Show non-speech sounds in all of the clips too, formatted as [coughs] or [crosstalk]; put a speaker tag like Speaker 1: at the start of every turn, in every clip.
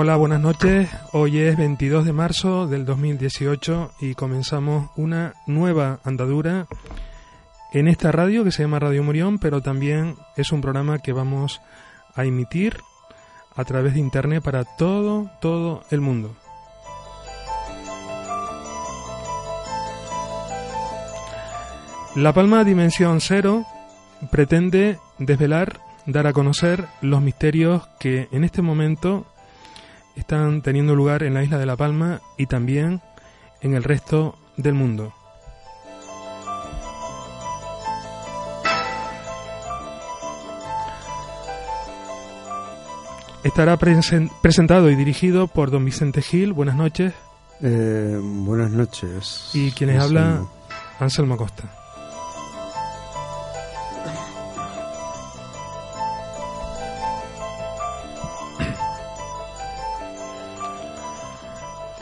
Speaker 1: Hola, buenas noches. Hoy es 22 de marzo del 2018 y comenzamos una nueva andadura en esta radio que se llama Radio Murión, pero también es un programa que vamos a emitir a través de internet para todo, todo el mundo. La Palma Dimensión Cero pretende desvelar, dar a conocer los misterios que en este momento están teniendo lugar en la isla de La Palma y también en el resto del mundo. Estará presentado y dirigido por don Vicente Gil. Buenas noches.
Speaker 2: Eh, buenas noches.
Speaker 1: Y quienes habla, Anselmo Costa.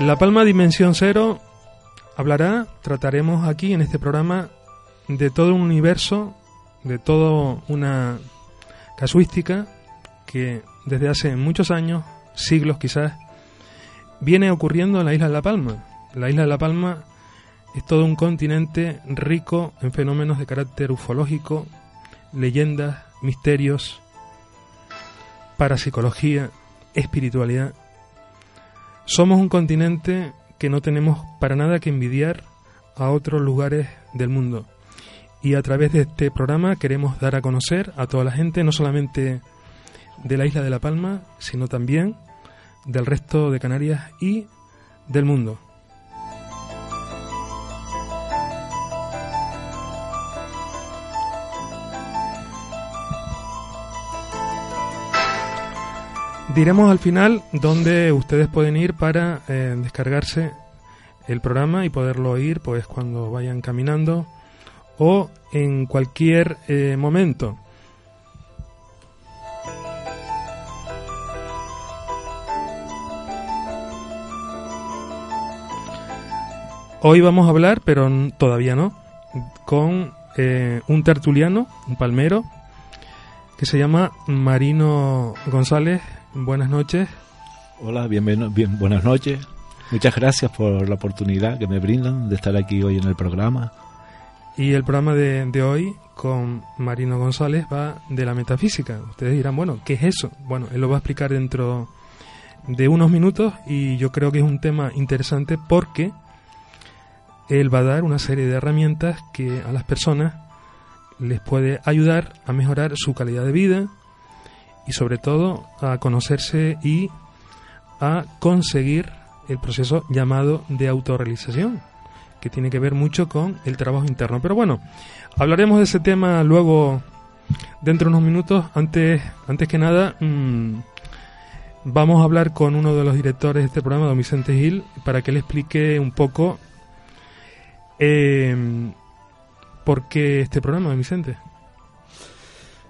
Speaker 1: La Palma Dimensión Cero hablará, trataremos aquí en este programa de todo un universo, de toda una casuística que desde hace muchos años, siglos quizás, viene ocurriendo en la isla de La Palma. La isla de La Palma es todo un continente rico en fenómenos de carácter ufológico, leyendas, misterios, parapsicología, espiritualidad somos un continente que no tenemos para nada que envidiar a otros lugares del mundo. Y a través de este programa queremos dar a conocer a toda la gente, no solamente de la isla de La Palma, sino también del resto de Canarias y del mundo. Diremos al final dónde ustedes pueden ir para eh, descargarse el programa y poderlo oír pues cuando vayan caminando o en cualquier eh, momento. Hoy vamos a hablar, pero todavía no, con eh, un tertuliano, un palmero, que se llama Marino González Buenas noches.
Speaker 3: Hola, bienvenido, bien, buenas noches. Muchas gracias por la oportunidad que me brindan de estar aquí hoy en el programa.
Speaker 1: Y el programa de, de, hoy con Marino González va de la metafísica. Ustedes dirán, bueno, ¿qué es eso? Bueno, él lo va a explicar dentro de unos minutos y yo creo que es un tema interesante porque él va a dar una serie de herramientas que a las personas les puede ayudar a mejorar su calidad de vida, y sobre todo a conocerse y a conseguir el proceso llamado de autorrealización, que tiene que ver mucho con el trabajo interno. Pero bueno, hablaremos de ese tema luego dentro de unos minutos. Antes, antes que nada, mmm, vamos a hablar con uno de los directores de este programa, don Vicente Gil, para que le explique un poco eh, por qué este programa, don Vicente.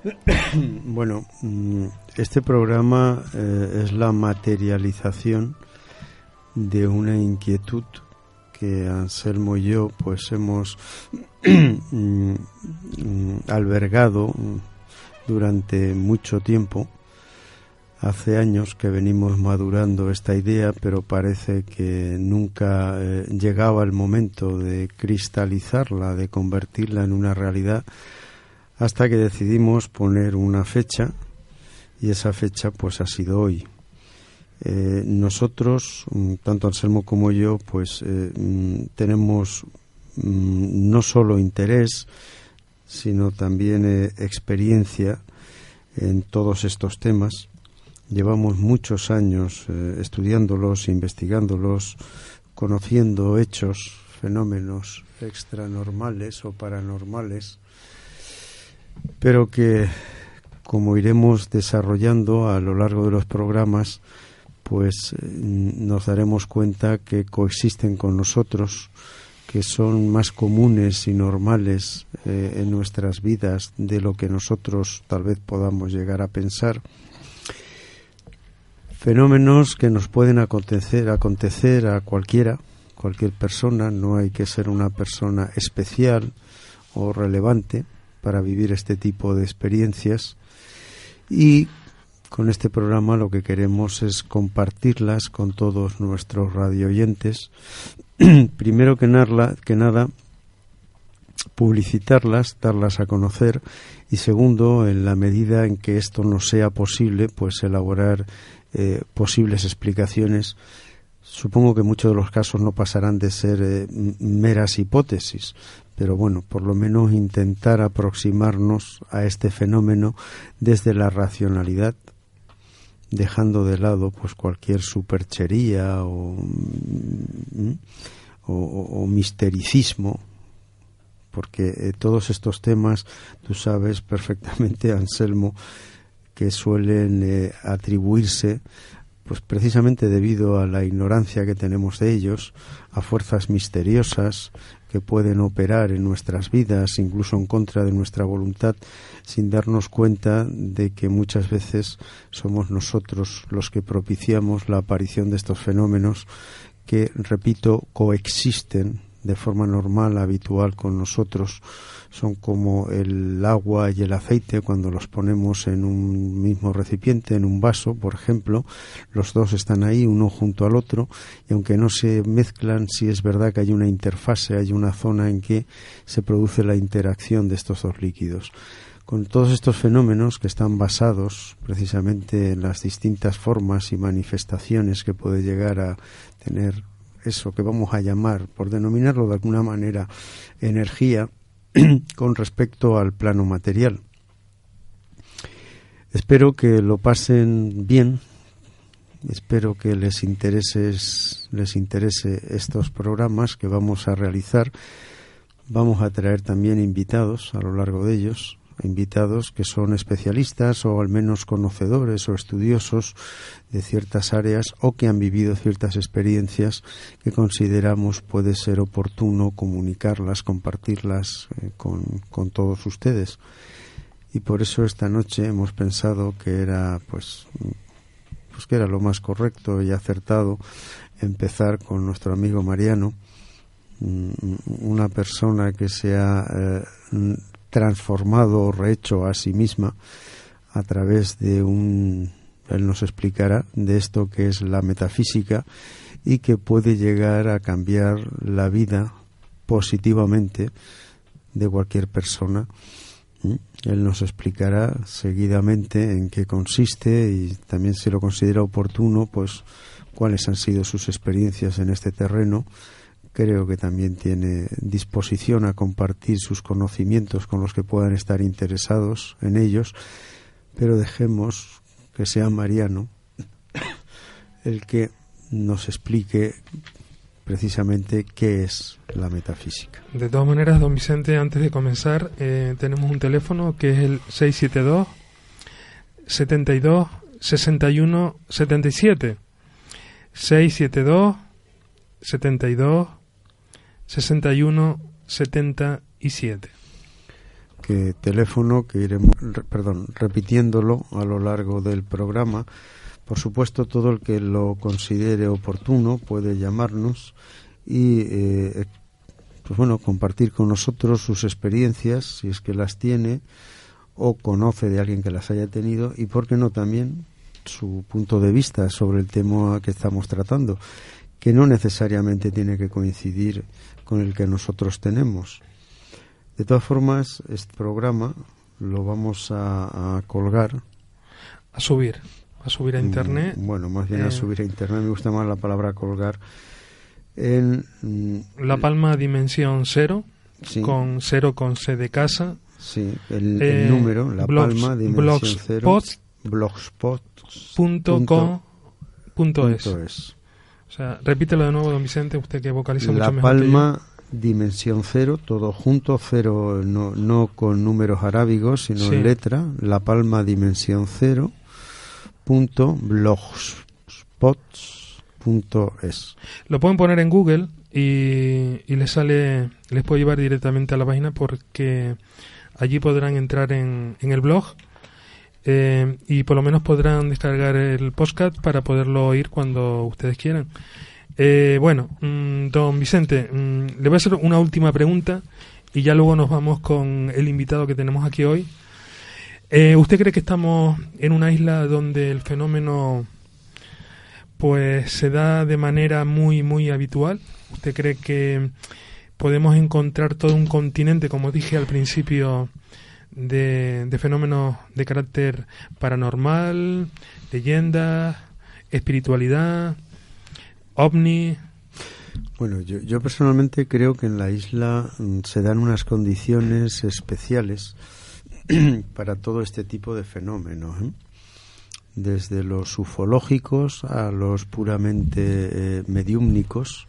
Speaker 1: [coughs]
Speaker 2: Bueno, mm, este programa eh, es la materialización de una inquietud que Anselmo y yo pues hemos [coughs] mm, albergado durante mucho tiempo. Hace años que venimos madurando esta idea, pero parece que nunca eh, llegaba el momento de cristalizarla, de convertirla en una realidad hasta que decidimos poner una fecha y esa fecha pues ha sido hoy. Eh, nosotros, mm, tanto Anselmo como yo, pues eh, mm, tenemos mm, no solo interés, sino también eh, experiencia en todos estos temas. Llevamos muchos años estudiándolos, investigándolos, conociendo hechos, fenómenos extranormales o paranormales, pero que, como iremos desarrollando a lo largo de los programas, pues eh, nos daremos cuenta que coexisten con nosotros, que son más comunes y normales eh, en nuestras vidas de lo que nosotros tal vez podamos llegar a pensar. Fenómenos que nos pueden acontecer, acontecer a cualquiera, cualquier persona, no hay que ser una persona especial o relevante para vivir este tipo de experiencias y con este programa lo que queremos es compartirlas con todos nuestros radioyentes. [clears throat] Primero que nada, publicitarlas, darlas a conocer y segundo, en la medida en que esto no sea posible, pues elaborar eh, posibles explicaciones. Supongo que muchos de los casos no pasarán de ser eh, meras hipótesis, pero bueno, por lo menos intentar aproximarnos a este fenómeno desde la racionalidad dejando de lado pues cualquier superchería o, mm, mistericismo porque eh, todos estos temas tú sabes perfectamente [laughs] Anselmo que suelen eh, atribuirse pues precisamente debido a la ignorancia que tenemos de ellos, a fuerzas misteriosas que pueden operar en nuestras vidas, incluso en contra de nuestra voluntad, sin darnos cuenta de que muchas veces somos nosotros los que propiciamos la aparición de estos fenómenos que, repito, coexisten de forma normal, habitual con nosotros, son como el agua y el aceite cuando los ponemos en un mismo recipiente, en un vaso, por ejemplo, los dos están ahí uno junto al otro y aunque no se mezclan, sí es verdad que hay una interfase, hay una zona en que se produce la interacción de estos dos líquidos. Con todos estos fenómenos que están basados precisamente en las distintas formas y manifestaciones que puede llegar a tener eso que vamos a llamar, por denominarlo de alguna manera, energía, [clears throat] con respecto al plano material. Espero que lo pasen bien, espero que les interese, les interese estos programas que vamos a realizar. Vamos a traer también invitados a lo largo de ellos, invitados que son especialistas o al menos conocedores o estudiosos de ciertas áreas o que han vivido ciertas experiencias que consideramos puede ser oportuno comunicarlas, compartirlas eh, con, con, todos ustedes. Y por eso esta noche hemos pensado que era pues, pues que era lo más correcto y acertado empezar con nuestro amigo Mariano, mm, una persona que se ha eh, transformado o rehecho a sí misma a través de un él nos explicará de esto que es la metafísica y que puede llegar a cambiar la vida positivamente de cualquier persona. ¿Mm? Él nos explicará seguidamente en qué consiste y también si lo considera oportuno, pues cuáles han sido sus experiencias en este terreno creo que también tiene disposición a compartir sus conocimientos con los que puedan estar interesados en ellos, pero dejemos que sea Mariano [coughs] el que nos explique precisamente qué es la metafísica.
Speaker 1: De todas maneras, don Vicente, antes de comenzar, eh, tenemos un teléfono que es el 672 72 61 77 672 72 61 77.
Speaker 2: Que teléfono que iremos, perdón, repitiéndolo a lo largo del programa. Por supuesto, todo el que lo considere oportuno puede llamarnos y, eh, pues bueno, compartir con nosotros sus experiencias, si es que las tiene o conoce de alguien que las haya tenido y, por qué no, también su punto de vista sobre el tema que estamos tratando, que no necesariamente tiene que coincidir con el que nosotros tenemos. De todas formas, este programa lo vamos a, colgar.
Speaker 1: A subir, a subir a
Speaker 2: Mm,
Speaker 1: internet.
Speaker 2: Bueno, más bien
Speaker 1: Eh,
Speaker 2: a subir a internet. Me gusta más la palabra colgar. En mm,
Speaker 1: La Palma Dimensión Cero,
Speaker 2: sí,
Speaker 1: con cero con C de casa.
Speaker 2: sí, el, el
Speaker 1: eh,
Speaker 2: número, la
Speaker 1: blogs-
Speaker 2: palma, dimensión cero,
Speaker 1: blogspot O sea, repítelo de nuevo, don Vicente, usted que vocaliza
Speaker 2: La
Speaker 1: mucho mejor que yo.
Speaker 2: palma dimensión cero, todo junto, cero no, no con números arábigos, sino
Speaker 1: Sí.
Speaker 2: en letra, la palma dimensión cero, punto blogspots punto es.
Speaker 1: Lo pueden poner en Google y, y les sale, les puede llevar directamente a la página porque allí podrán entrar en, en el blog eh, y por lo menos podrán descargar el podcast para poderlo oír cuando ustedes quieran. Eh, bueno, mm, don Vicente, mm, le voy a hacer una última pregunta y ya luego nos vamos con el invitado que tenemos aquí hoy. Eh, ¿Usted cree que estamos en una isla donde el fenómeno pues se da de manera muy muy habitual? ¿Usted cree que podemos encontrar todo un continente, como dije al principio, de, fenómenos de carácter paranormal, leyendas, espiritualidad, ovni?
Speaker 2: Bueno, yo, yo personalmente creo que en la isla mm, se dan unas condiciones especiales [clears throat] para todo este tipo de fenómenos, ¿eh? desde los ufológicos a los puramente eh, mediúmnicos,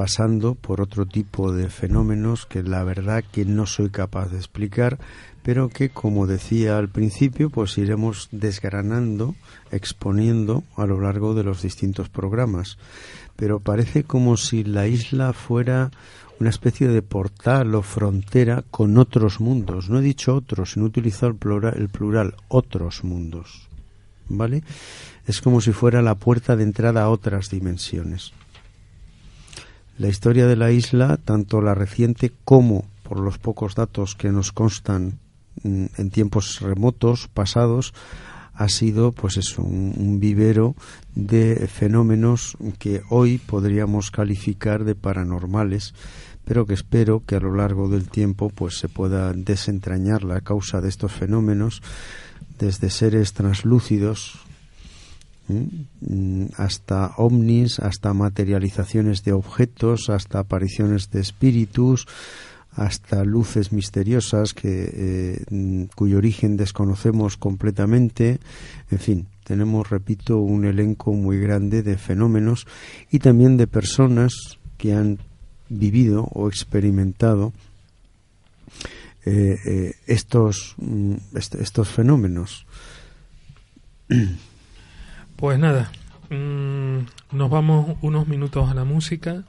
Speaker 2: pasando por otro tipo de fenómenos que la verdad que no soy capaz de explicar, pero que como decía al principio, pues iremos desgranando, exponiendo a lo largo de los distintos programas. Pero parece como si la isla fuera una especie de portal o frontera con otros mundos. No he dicho otros, sino he utilizado el plural, el plural otros mundos. ¿Vale? Es como si fuera la puerta de entrada a otras dimensiones. La historia de la isla, tanto la reciente como por los pocos datos que nos constan mm, en tiempos remotos, pasados, ha sido pues un, un vivero de fenómenos que hoy podríamos calificar de paranormales, pero que espero que a lo largo del tiempo pues se pueda desentrañar la causa de estos fenómenos desde seres translúcidos. Hasta ovnis, hasta materializaciones de objetos, hasta apariciones de espíritus, hasta luces misteriosas que eh, cuyo origen desconocemos completamente, en fin, tenemos, repito, un elenco muy grande de fenómenos y también de personas que han vivido o experimentado eh, eh, estos, mm, est estos fenómenos. [clears throat]
Speaker 1: Pues nada, mm, nos vamos unos minutos a la música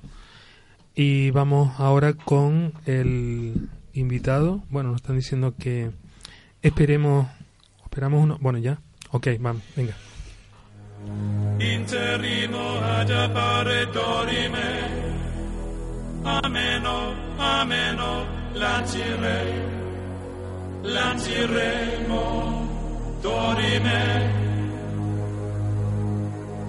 Speaker 1: y vamos ahora con el invitado. Bueno, nos están diciendo que esperemos, esperamos uno, bueno ya, ok, vamos, venga.
Speaker 4: interrimo ad appare dorime. Ameno, ameno, lancire, lanciremo, dorime.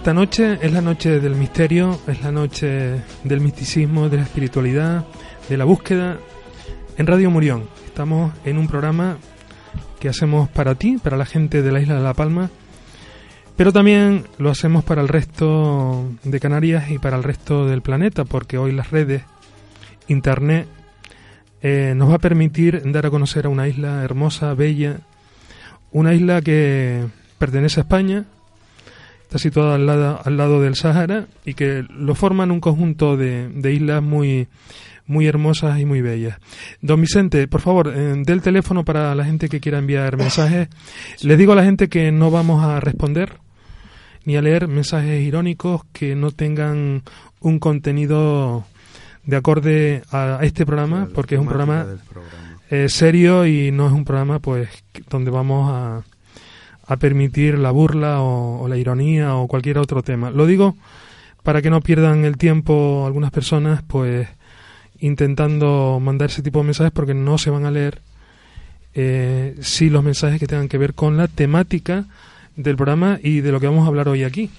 Speaker 1: esta noche es la noche del misterio, es la noche del misticismo, de la espiritualidad, de la búsqueda. En Radio Murión estamos en un programa que hacemos para ti, para la gente de la isla de La Palma, pero también lo hacemos para el resto de Canarias y para el resto del planeta, porque hoy las redes, Internet, eh, nos va a permitir dar a conocer a una isla hermosa, bella, una isla que pertenece a España, está situada al lado, al lado del Sáhara y que lo forman un conjunto de, de islas muy, muy hermosas y muy bellas. Don Vicente, por favor, eh, dé el teléfono para la gente que quiera enviar mensajes. Les digo a la gente que no vamos a responder ni a leer mensajes irónicos que no tengan un contenido de acorde a este programa, porque es un programa
Speaker 2: programa.
Speaker 1: eh, serio y no es un programa pues donde vamos a, a permitir la burla o, la ironía o cualquier otro tema. Lo digo para que no pierdan el tiempo algunas personas pues intentando mandar ese tipo de mensajes porque no se van a leer eh, sí los mensajes que tengan que ver con la temática del programa y de lo que vamos a hablar hoy aquí.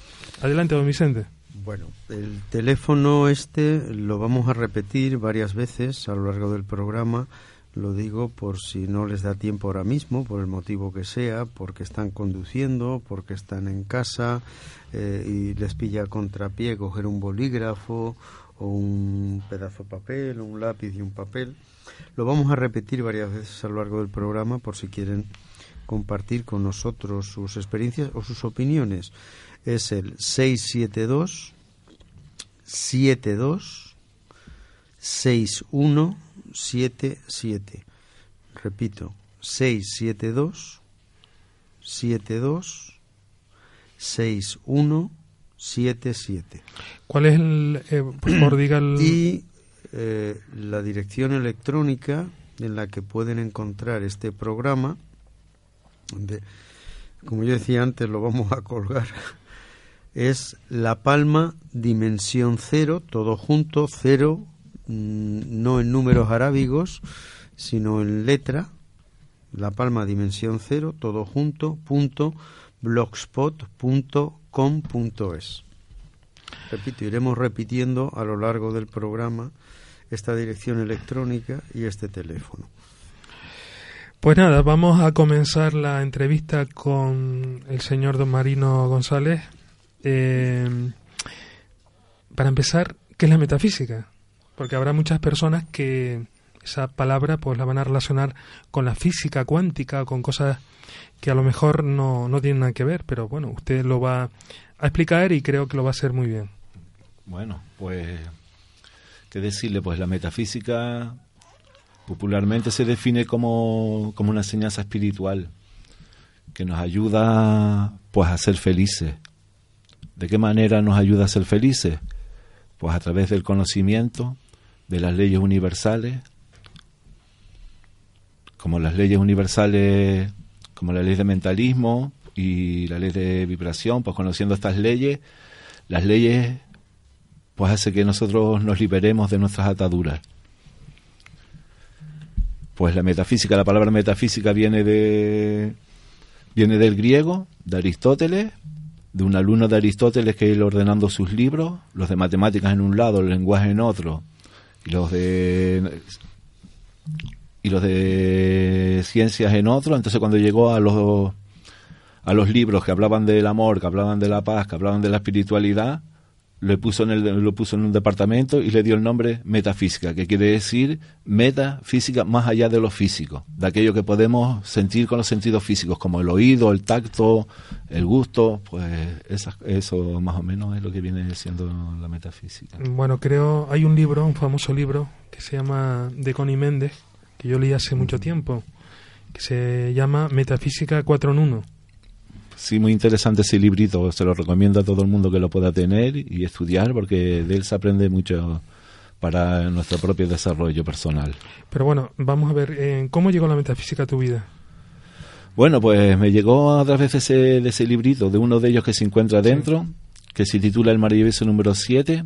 Speaker 1: Adelante, don Vicente.
Speaker 2: Bueno, el teléfono este lo vamos a repetir varias veces a lo largo del programa. Lo digo por si no les da tiempo ahora mismo, por el motivo que sea, porque están conduciendo, porque están en casa eh, y les pilla a contrapié coger un bolígrafo o un pedazo de papel un lápiz y un papel. Lo vamos a repetir varias veces a lo largo del programa por si quieren compartir con nosotros sus experiencias o sus opiniones. Es el 672 72 6177. Repito, 672 72 6177.
Speaker 1: ¿Cuál es el... eh, por favor, diga el...
Speaker 2: Y eh, la dirección electrónica en la que pueden encontrar este programa, de- como yo decía antes, lo vamos a colgar, es La Palma Dimensión Cero, todo junto, cero, no en números arábigos, sino en letra, La Palma Dimensión Cero, todo junto, punto, blogspot.com punto es. Repito, iremos repitiendo a lo largo del programa esta dirección electrónica y este teléfono.
Speaker 1: Pues nada, vamos a comenzar la entrevista con el señor don Marino González. Eh, para empezar, ¿qué es la metafísica? Porque habrá muchas personas que esa palabra pues la van a relacionar con la física cuántica, con cosas que a lo mejor no, no tienen nada que ver, pero bueno, usted lo va a explicar y creo que lo va a hacer muy bien.
Speaker 3: Bueno, pues, ¿qué decirle? Pues la metafísica popularmente se define como, como una enseñanza espiritual que nos ayuda pues a ser felices. ¿De qué manera nos ayuda a ser felices? Pues a través del conocimiento de las leyes universales, como las leyes universales, como la ley de mentalismo y la ley de vibración, pues conociendo estas leyes, las leyes pues hace que nosotros nos liberemos de nuestras ataduras. Pues la metafísica, la palabra metafísica viene de viene del griego, de Aristóteles, de un alumno de Aristóteles que él ordenando sus libros, los de matemáticas en un lado, el lenguaje en otro, y los de y los de ciencias en otro, entonces cuando llegó a los a los libros que hablaban del amor, que hablaban de la paz, que hablaban de la espiritualidad, le puso en el, lo puso en un departamento y le dio el nombre metafísica, que quiere decir metafísica más allá de lo físico, de aquello que podemos sentir con los sentidos físicos, como el oído, el tacto, el gusto, pues esas- eso más o menos es lo que viene siendo la metafísica.
Speaker 1: Bueno, creo, hay un libro, un famoso libro, que se llama de Connie Méndez, que yo leí hace mucho tiempo, que se llama Metafísica 4 en 1.
Speaker 3: Sí, muy interesante ese librito, se lo recomiendo a todo el mundo que lo pueda tener y estudiar, porque de él se aprende mucho para nuestro propio desarrollo personal.
Speaker 1: Pero bueno, vamos a ver, eh, ¿cómo llegó la metafísica a tu vida?
Speaker 3: Bueno, pues me llegó a través de ese, de ese librito, de uno de ellos que se encuentra dentro, que se titula El maravilloso número 7.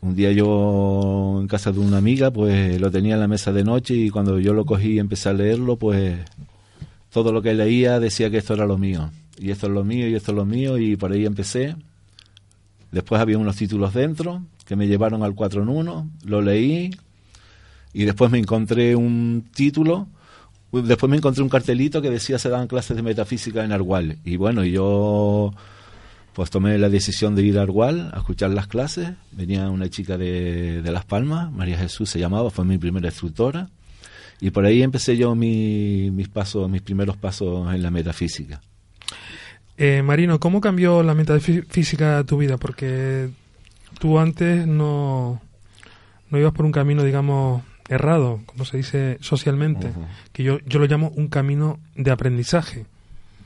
Speaker 3: Un día yo en casa de una amiga, pues lo tenía en la mesa de noche y cuando yo lo cogí y empecé a leerlo, pues todo lo que leía decía que esto era lo mío. y esto es lo mío, y esto es lo mío, y por ahí empecé. Después había unos títulos dentro que me llevaron al 4 en 1, lo leí, y después me encontré un título, después me encontré un cartelito que decía se daban clases de metafísica en Argual. Y bueno, yo pues tomé la decisión de ir a Argual a escuchar las clases. Venía una chica de, de Las Palmas, María Jesús se llamaba, fue mi primera instructora. Y por ahí empecé yo mi- mis pasos, mis primeros pasos en la metafísica.
Speaker 1: Eh, Marino, ¿cómo cambió la metafísica tu vida? Porque tú antes no, no ibas por un camino, digamos, errado, como se dice socialmente, que yo, yo lo llamo un camino de aprendizaje.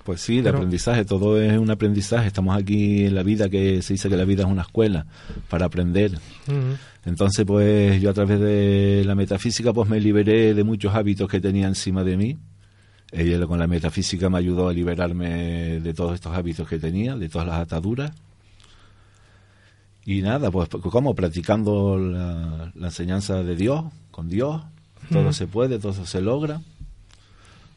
Speaker 3: Pues sí, de
Speaker 1: Pero-
Speaker 3: aprendizaje, todo es un aprendizaje. Estamos aquí en la vida que se dice que la vida es una escuela para aprender. Entonces, pues yo a través de la metafísica, pues me liberé de muchos hábitos que tenía encima de mí. Ella con la metafísica me ayudó a liberarme de todos estos hábitos que tenía, de todas las ataduras. Y nada, pues como practicando la, la enseñanza de Dios, con Dios, todo se puede, todo se logra.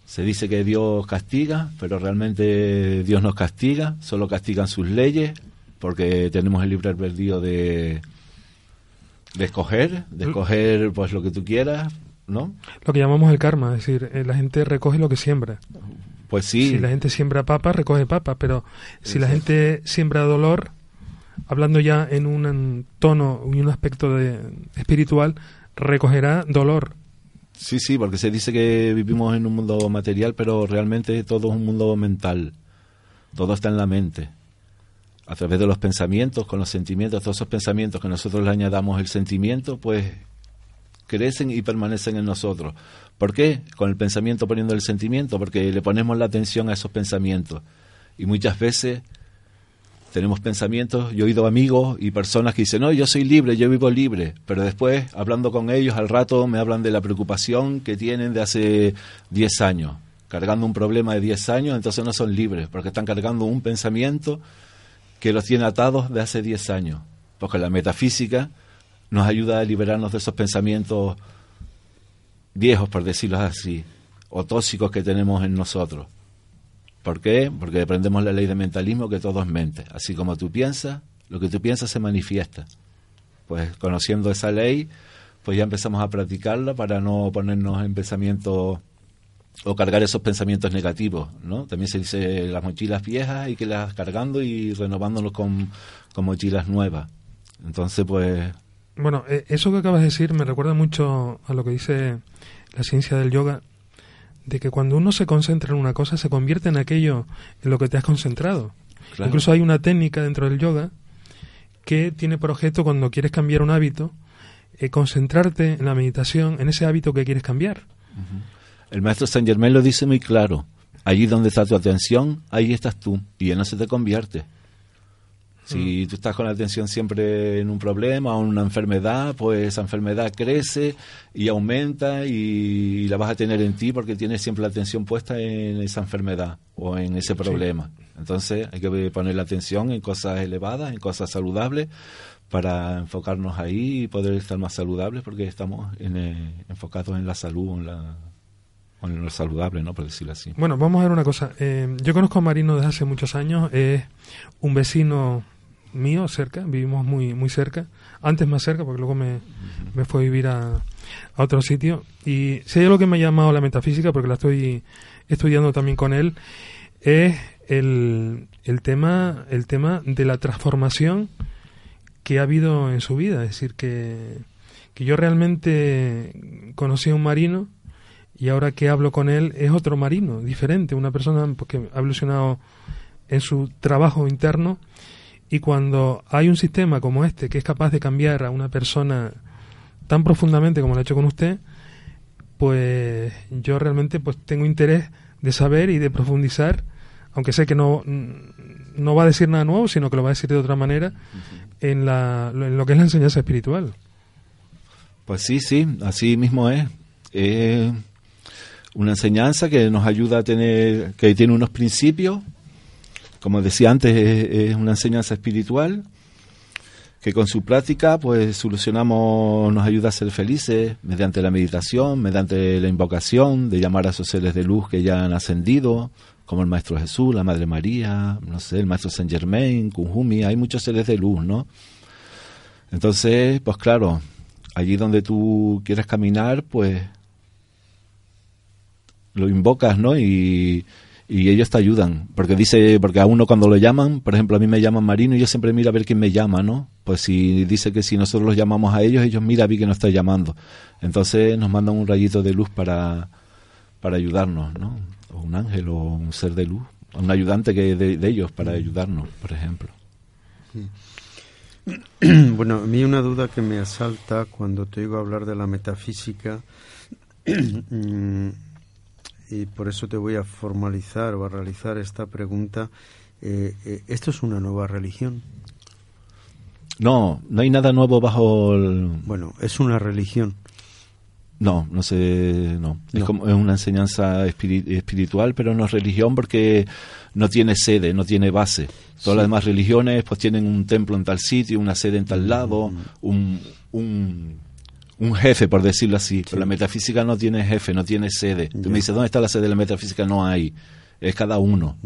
Speaker 3: Se dice que Dios castiga, pero realmente Dios nos castiga, solo castigan sus leyes, porque tenemos el libre albedrío de, de escoger, de escoger pues lo que tú quieras, ¿no?
Speaker 1: Lo que llamamos el karma, es decir, eh, la gente recoge lo que siembra.
Speaker 3: Pues sí,
Speaker 1: Si la gente siembra papas, recoge papas, pero si la gente siembra dolor, hablando ya en un tono y un aspecto de, espiritual, recogerá dolor.
Speaker 3: Sí, sí, porque se dice que vivimos en un mundo material, pero realmente todo es un mundo mental, todo está en la mente. A través de los pensamientos, con los sentimientos, todos esos pensamientos que nosotros le añadamos el sentimiento, pues crecen y permanecen en nosotros. ¿Por qué? Con el pensamiento poniendo el sentimiento, porque le ponemos la atención a esos pensamientos. Y muchas veces tenemos pensamientos, yo he oído amigos y personas que dicen, no, yo soy libre, yo vivo libre, pero después, hablando con ellos, al rato me hablan de la preocupación que tienen de hace 10 años, cargando un problema de 10 años, entonces no son libres, porque están cargando un pensamiento que los tiene atados de hace 10 años, porque la metafísica nos ayuda a liberarnos de esos pensamientos viejos, por decirlo así, o tóxicos que tenemos en nosotros. ¿Por qué? Porque aprendemos la ley de mentalismo que todo es mente. Así como tú piensas, lo que tú piensas se manifiesta. Pues conociendo esa ley, pues ya empezamos a practicarla para no ponernos en pensamientos o cargar esos pensamientos negativos, ¿no? También se dice las mochilas viejas hay que las cargando y renovándolos con, con mochilas nuevas. Entonces, pues,
Speaker 1: Bueno, eh, eso que acabas de decir me recuerda mucho a lo que dice la ciencia del yoga, de que cuando uno se concentra en una cosa se convierte en aquello en lo que te has concentrado.
Speaker 3: Claro.
Speaker 1: Incluso hay una técnica dentro del yoga que tiene por objeto cuando quieres cambiar un hábito, eh, concentrarte en la meditación, en ese hábito que quieres cambiar.
Speaker 3: el maestro Saint Germain lo dice muy claro. Allí donde está tu atención, ahí estás tú. Y en eso te convierte. Si tú estás con la atención siempre en un problema o en una enfermedad, pues esa enfermedad crece y aumenta y la vas a tener en ti porque tienes siempre la atención puesta en esa enfermedad o en ese problema. Entonces hay que poner la atención en cosas elevadas, en cosas saludables para enfocarnos ahí y poder estar más saludables porque estamos en, eh, enfocados en la salud, en, la, o en lo saludable, ¿no? Por decirlo así.
Speaker 1: Bueno, vamos a ver una cosa. Eh, yo conozco a Marino desde hace muchos años. Es un vecino mío cerca. Vivimos muy muy cerca. Antes más cerca, porque luego me, me fue a vivir a, a otro sitio. Y si hay algo que me ha llamado la metafísica, porque la estoy estudiando también con él, es el, el tema el tema de la transformación que ha habido en su vida. Es decir, que, que yo realmente conocí a un marino y ahora que hablo con él es otro marino, diferente, una persona que ha evolucionado en su trabajo interno y cuando hay un sistema como este que es capaz de cambiar a una persona tan profundamente como lo ha hecho con usted, pues yo realmente pues tengo interés de saber y de profundizar, aunque sé que no, no va a decir nada nuevo, sino que lo va a decir de otra manera, en, la, en lo que es la enseñanza espiritual.
Speaker 3: Pues sí, sí, así mismo es. Es una enseñanza que nos ayuda a tener, que tiene unos principios, como decía antes, es, una enseñanza espiritual que con su práctica pues solucionamos, nos ayuda a ser felices mediante la meditación, mediante la invocación de llamar a esos seres de luz que ya han ascendido, como el Maestro Jesús, la Madre María, no sé, el Maestro Saint Germain, Kunjumi, hay muchos seres de luz, ¿no? Entonces, pues claro, allí donde tú quieres caminar, pues lo invocas, ¿no? Y, y ellos te ayudan, porque dice, porque a uno cuando lo llaman, por ejemplo, a mí me llaman Marino y yo siempre miro a ver quién me llama, ¿no? Pues si dice que si nosotros los llamamos a ellos, ellos mira a mí que nos está llamando. Entonces nos mandan un rayito de luz para, para ayudarnos, ¿no? O un ángel o un ser de luz, un ayudante que de, de ellos para ayudarnos, por ejemplo. [clears throat]
Speaker 2: Bueno, a mí una duda que me asalta cuando te oigo hablar de la metafísica, [clears throat] mm, y por eso te voy a formalizar o a realizar esta pregunta, eh, eh, ¿esto es una nueva religión?
Speaker 3: No, no hay nada nuevo bajo el...
Speaker 2: Bueno, es una religión.
Speaker 3: No, no sé, no. Es como es una enseñanza espiri- espiritual, pero no es religión porque no tiene sede, no tiene base. Todas las demás religiones pues tienen un templo en tal sitio, una sede en tal lado, un, un, un jefe, por decirlo así. Pero la metafísica no tiene jefe, no tiene sede. Tú me dices, ¿dónde está la sede de la metafísica? No hay. Es cada uno,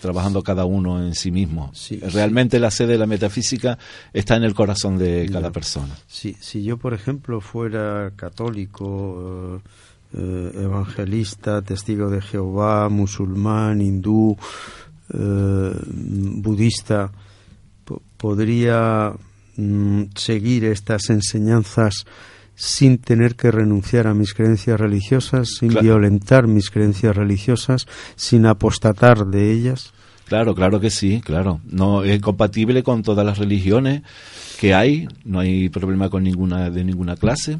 Speaker 3: trabajando cada uno en sí mismo.
Speaker 2: Sí,
Speaker 3: Realmente la sede de la metafísica está en el corazón de cada persona.
Speaker 2: Si, si yo, por ejemplo, fuera católico, eh, eh, evangelista, testigo de Jehová, musulmán, hindú, eh, budista, po- podría mm, seguir estas enseñanzas sin tener que renunciar a mis creencias religiosas, sin
Speaker 3: Claro.
Speaker 2: violentar mis creencias religiosas, sin apostatar de ellas.
Speaker 3: Claro, claro que sí, claro. No es compatible con todas las religiones que hay, no hay problema con ninguna de ninguna clase.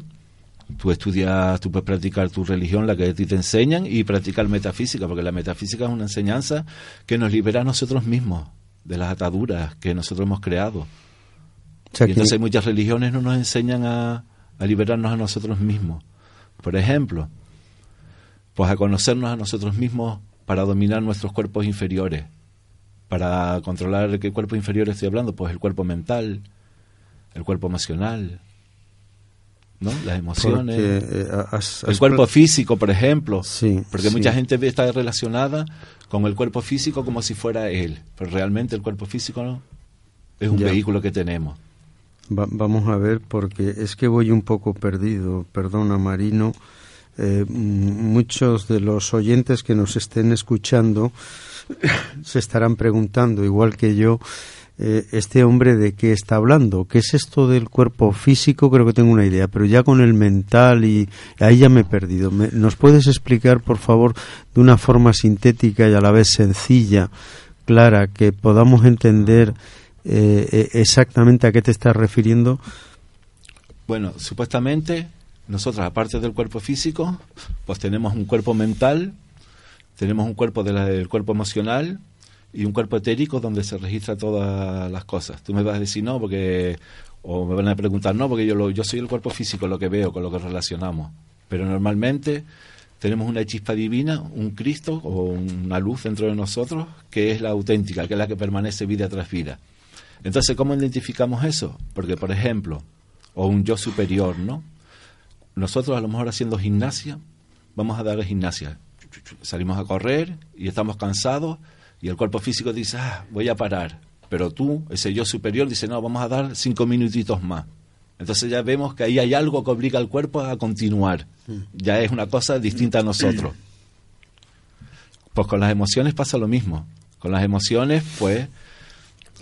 Speaker 3: Tú estudias, tú puedes practicar tu religión, la que a ti te enseñan, y practicar metafísica, porque la metafísica es una enseñanza que nos libera a nosotros mismos de las ataduras que nosotros hemos creado.
Speaker 2: O sea
Speaker 3: y
Speaker 2: que-
Speaker 3: entonces muchas religiones no nos enseñan a, a liberarnos a nosotros mismos. Por ejemplo, pues a conocernos a nosotros mismos para dominar nuestros cuerpos inferiores. Para controlar qué cuerpo inferior estoy hablando, pues el cuerpo mental, el cuerpo emocional, ¿no? Las emociones.
Speaker 2: porque, eh, has-
Speaker 3: el cuerpo físico, por ejemplo.
Speaker 2: Sí,
Speaker 3: Porque
Speaker 2: sí.
Speaker 3: mucha gente está relacionada con el cuerpo físico como si fuera él. Pero realmente el cuerpo físico no es un
Speaker 2: Ya.
Speaker 3: vehículo que tenemos.
Speaker 2: Va- vamos a ver, porque es que voy un poco perdido, perdona Marino. Eh, muchos de los oyentes que nos estén escuchando [coughs] se estarán preguntando, igual que yo, eh, este hombre de qué está hablando. ¿Qué es esto del cuerpo físico? Creo que tengo una idea, pero ya con el mental y ahí ya me he perdido. Me- ¿Nos puedes explicar, por favor, de una forma sintética y a la vez sencilla, clara, que podamos entender eh, eh, exactamente a qué te estás refiriendo?
Speaker 3: Bueno, supuestamente nosotros, aparte del cuerpo físico, pues tenemos un cuerpo mental, tenemos un cuerpo de la- del cuerpo emocional y un cuerpo etérico donde se registra todas las cosas. Tú me vas a decir no, porque o me van a preguntar no, porque yo lo, yo soy el cuerpo físico, lo que veo, con lo que relacionamos. Pero normalmente tenemos una chispa divina, un Cristo o una luz dentro de nosotros que es la auténtica, que es la que permanece vida tras vida. Entonces, ¿cómo identificamos eso? Porque, por ejemplo, o un yo superior, ¿no? Nosotros a lo mejor haciendo gimnasia, vamos a dar gimnasia. Salimos a correr y estamos cansados y el cuerpo físico dice, ah, voy a parar. Pero tú, ese yo superior, dice, no, vamos a dar cinco minutitos más. Entonces ya vemos que ahí hay algo que obliga al cuerpo a continuar. Ya es una cosa distinta a nosotros. Pues con las emociones pasa lo mismo. Con las emociones, pues,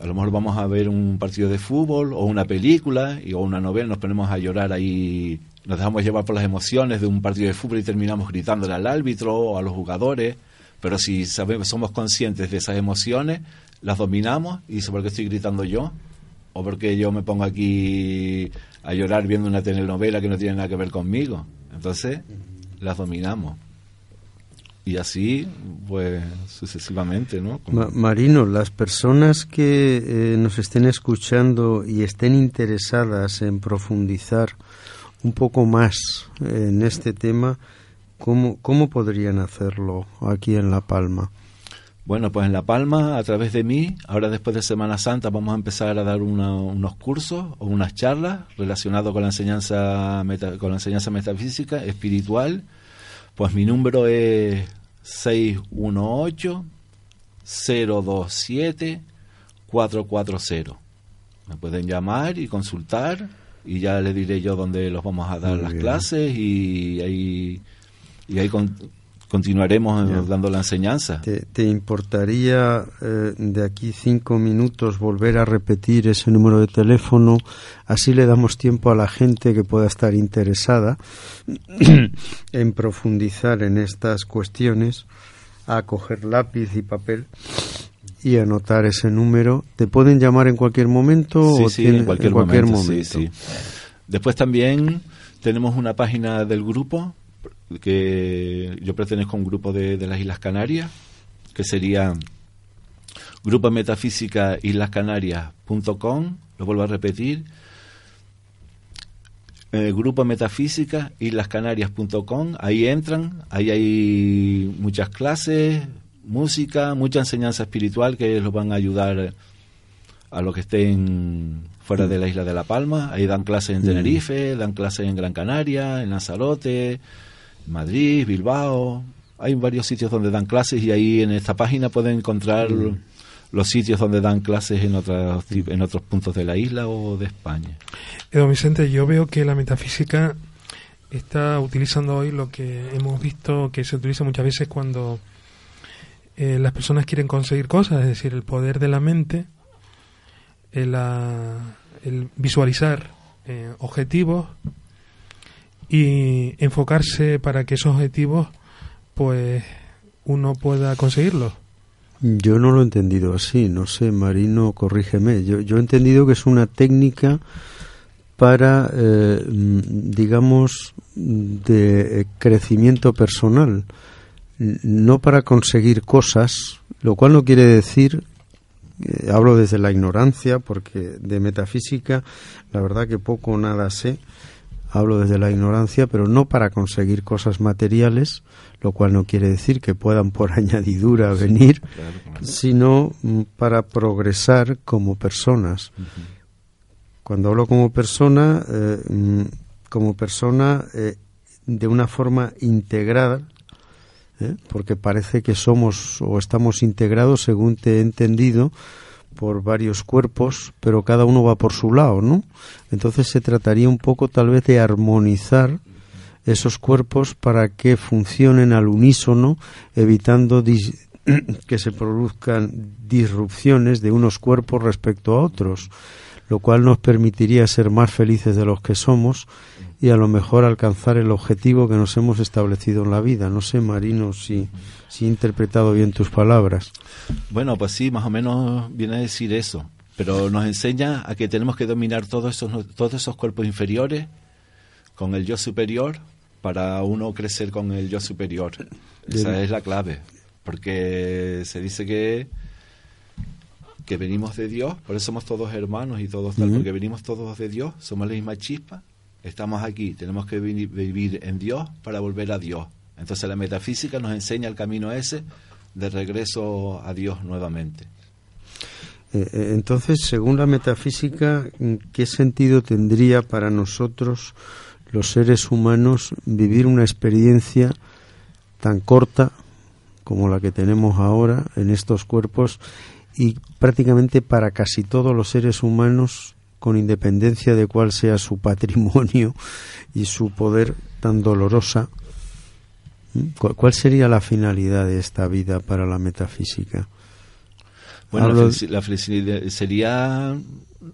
Speaker 3: a lo mejor vamos a ver un partido de fútbol o una película y, o una novela, nos ponemos a llorar ahí, nos dejamos llevar por las emociones de un partido de fútbol y terminamos gritándole al árbitro o a los jugadores. Pero si sabemos, somos conscientes de esas emociones, las dominamos y dice, ¿por qué estoy gritando yo? ¿O porque yo me pongo aquí a llorar viendo una telenovela que no tiene nada que ver conmigo? Entonces, las dominamos. Y así, pues, sucesivamente, ¿no? Como-
Speaker 2: Marino, las personas que eh, nos estén escuchando y estén interesadas en profundizar un poco más en este tema, ¿cómo, cómo podrían hacerlo aquí en La Palma?
Speaker 3: Bueno, pues en La Palma, a través de mí, ahora después de Semana Santa vamos a empezar a dar una- unos cursos o unas charlas relacionados con la enseñanza meta- con la enseñanza metafísica espiritual. Pues mi número es 618 027 440. Me pueden llamar y consultar y ya les diré yo dónde los vamos a dar
Speaker 2: Muy
Speaker 3: las
Speaker 2: bien.
Speaker 3: clases y ahí y ahí con- continuaremos
Speaker 2: Ya.
Speaker 3: dando la enseñanza.
Speaker 2: ¿Te, te importaría eh, de aquí cinco minutos volver a repetir ese número de teléfono? Así le damos tiempo a la gente que pueda estar interesada [clears throat] en profundizar en estas cuestiones, a coger lápiz y papel y anotar ese número. ¿Te pueden llamar en cualquier momento?
Speaker 3: Sí,
Speaker 2: o
Speaker 3: sí,
Speaker 2: tiene-
Speaker 3: en cualquier, momento, sí, sí. Después también tenemos una página del grupo, que yo pertenezco a un grupo de, de las Islas Canarias, que sería Grupo Metafísica Islas Canarias.com, lo vuelvo a repetir, eh, Grupo Metafísica Islascanarias.com, ahí entran, ahí hay muchas clases, música, mucha enseñanza espiritual que los van a ayudar a los que estén fuera de la isla de La Palma. Ahí dan clases en Tenerife, dan clases en Gran Canaria, en Lanzarote, Madrid, Bilbao. Hay varios sitios donde dan clases y ahí en esta página pueden encontrar los sitios donde dan clases en otros, tip- en otros puntos de la isla o de España.
Speaker 1: Eh, don Vicente, yo veo que la metafísica está utilizando hoy lo que hemos visto que se utiliza muchas veces cuando eh, las personas quieren conseguir cosas, es decir, el poder de la mente, el, ah, el visualizar eh, objetivos y enfocarse para que esos objetivos pues uno pueda conseguirlos.
Speaker 2: Yo no lo he entendido así, no sé, Marino, corrígeme. Yo, yo he entendido que es una técnica para, eh, digamos, de crecimiento personal, no para conseguir cosas, lo cual no quiere decir, eh, hablo desde la ignorancia, porque de metafísica la verdad que poco o nada sé, hablo desde la ignorancia, pero no para conseguir cosas materiales, lo cual no quiere decir que puedan por [laughs] añadidura venir,
Speaker 3: Claro, claro.
Speaker 2: sino mm, para progresar como personas. Cuando hablo como persona, eh, mm, como persona eh, de una forma integrada, ¿eh? porque parece que somos o estamos integrados, según te he entendido, por varios cuerpos, pero cada uno va por su lado, ¿no? Entonces se trataría un poco tal vez de armonizar esos cuerpos para que funcionen al unísono, evitando [clears throat] que se produzcan disrupciones de unos cuerpos respecto a otros, lo cual nos permitiría ser más felices de los que somos y a lo mejor alcanzar el objetivo que nos hemos establecido en la vida. No sé, Marino, si, si he interpretado bien tus palabras.
Speaker 3: Bueno, pues sí, más o menos viene a decir eso. Pero nos enseña a que tenemos que dominar todos esos, todos esos cuerpos inferiores con el yo superior para uno crecer con el yo superior. Esa
Speaker 2: Bien.
Speaker 3: es la clave. Porque se dice que que venimos de Dios, por eso somos todos hermanos y todos tal, porque venimos todos de Dios, somos la misma chispa, estamos aquí, tenemos que vivir en Dios para volver a Dios. Entonces la metafísica nos enseña el camino ese de regreso a Dios nuevamente.
Speaker 2: Eh, eh, entonces, según la metafísica, ¿qué sentido tendría para nosotros, los seres humanos, vivir una experiencia tan corta como la que tenemos ahora en estos cuerpos y prácticamente para casi todos los seres humanos, con independencia de cuál sea su patrimonio y su poder tan dolorosa? ¿Cu- ¿Cuál sería la finalidad de esta vida para la metafísica?
Speaker 3: Bueno, la
Speaker 2: Hablo-
Speaker 3: felici- la felicidad sería,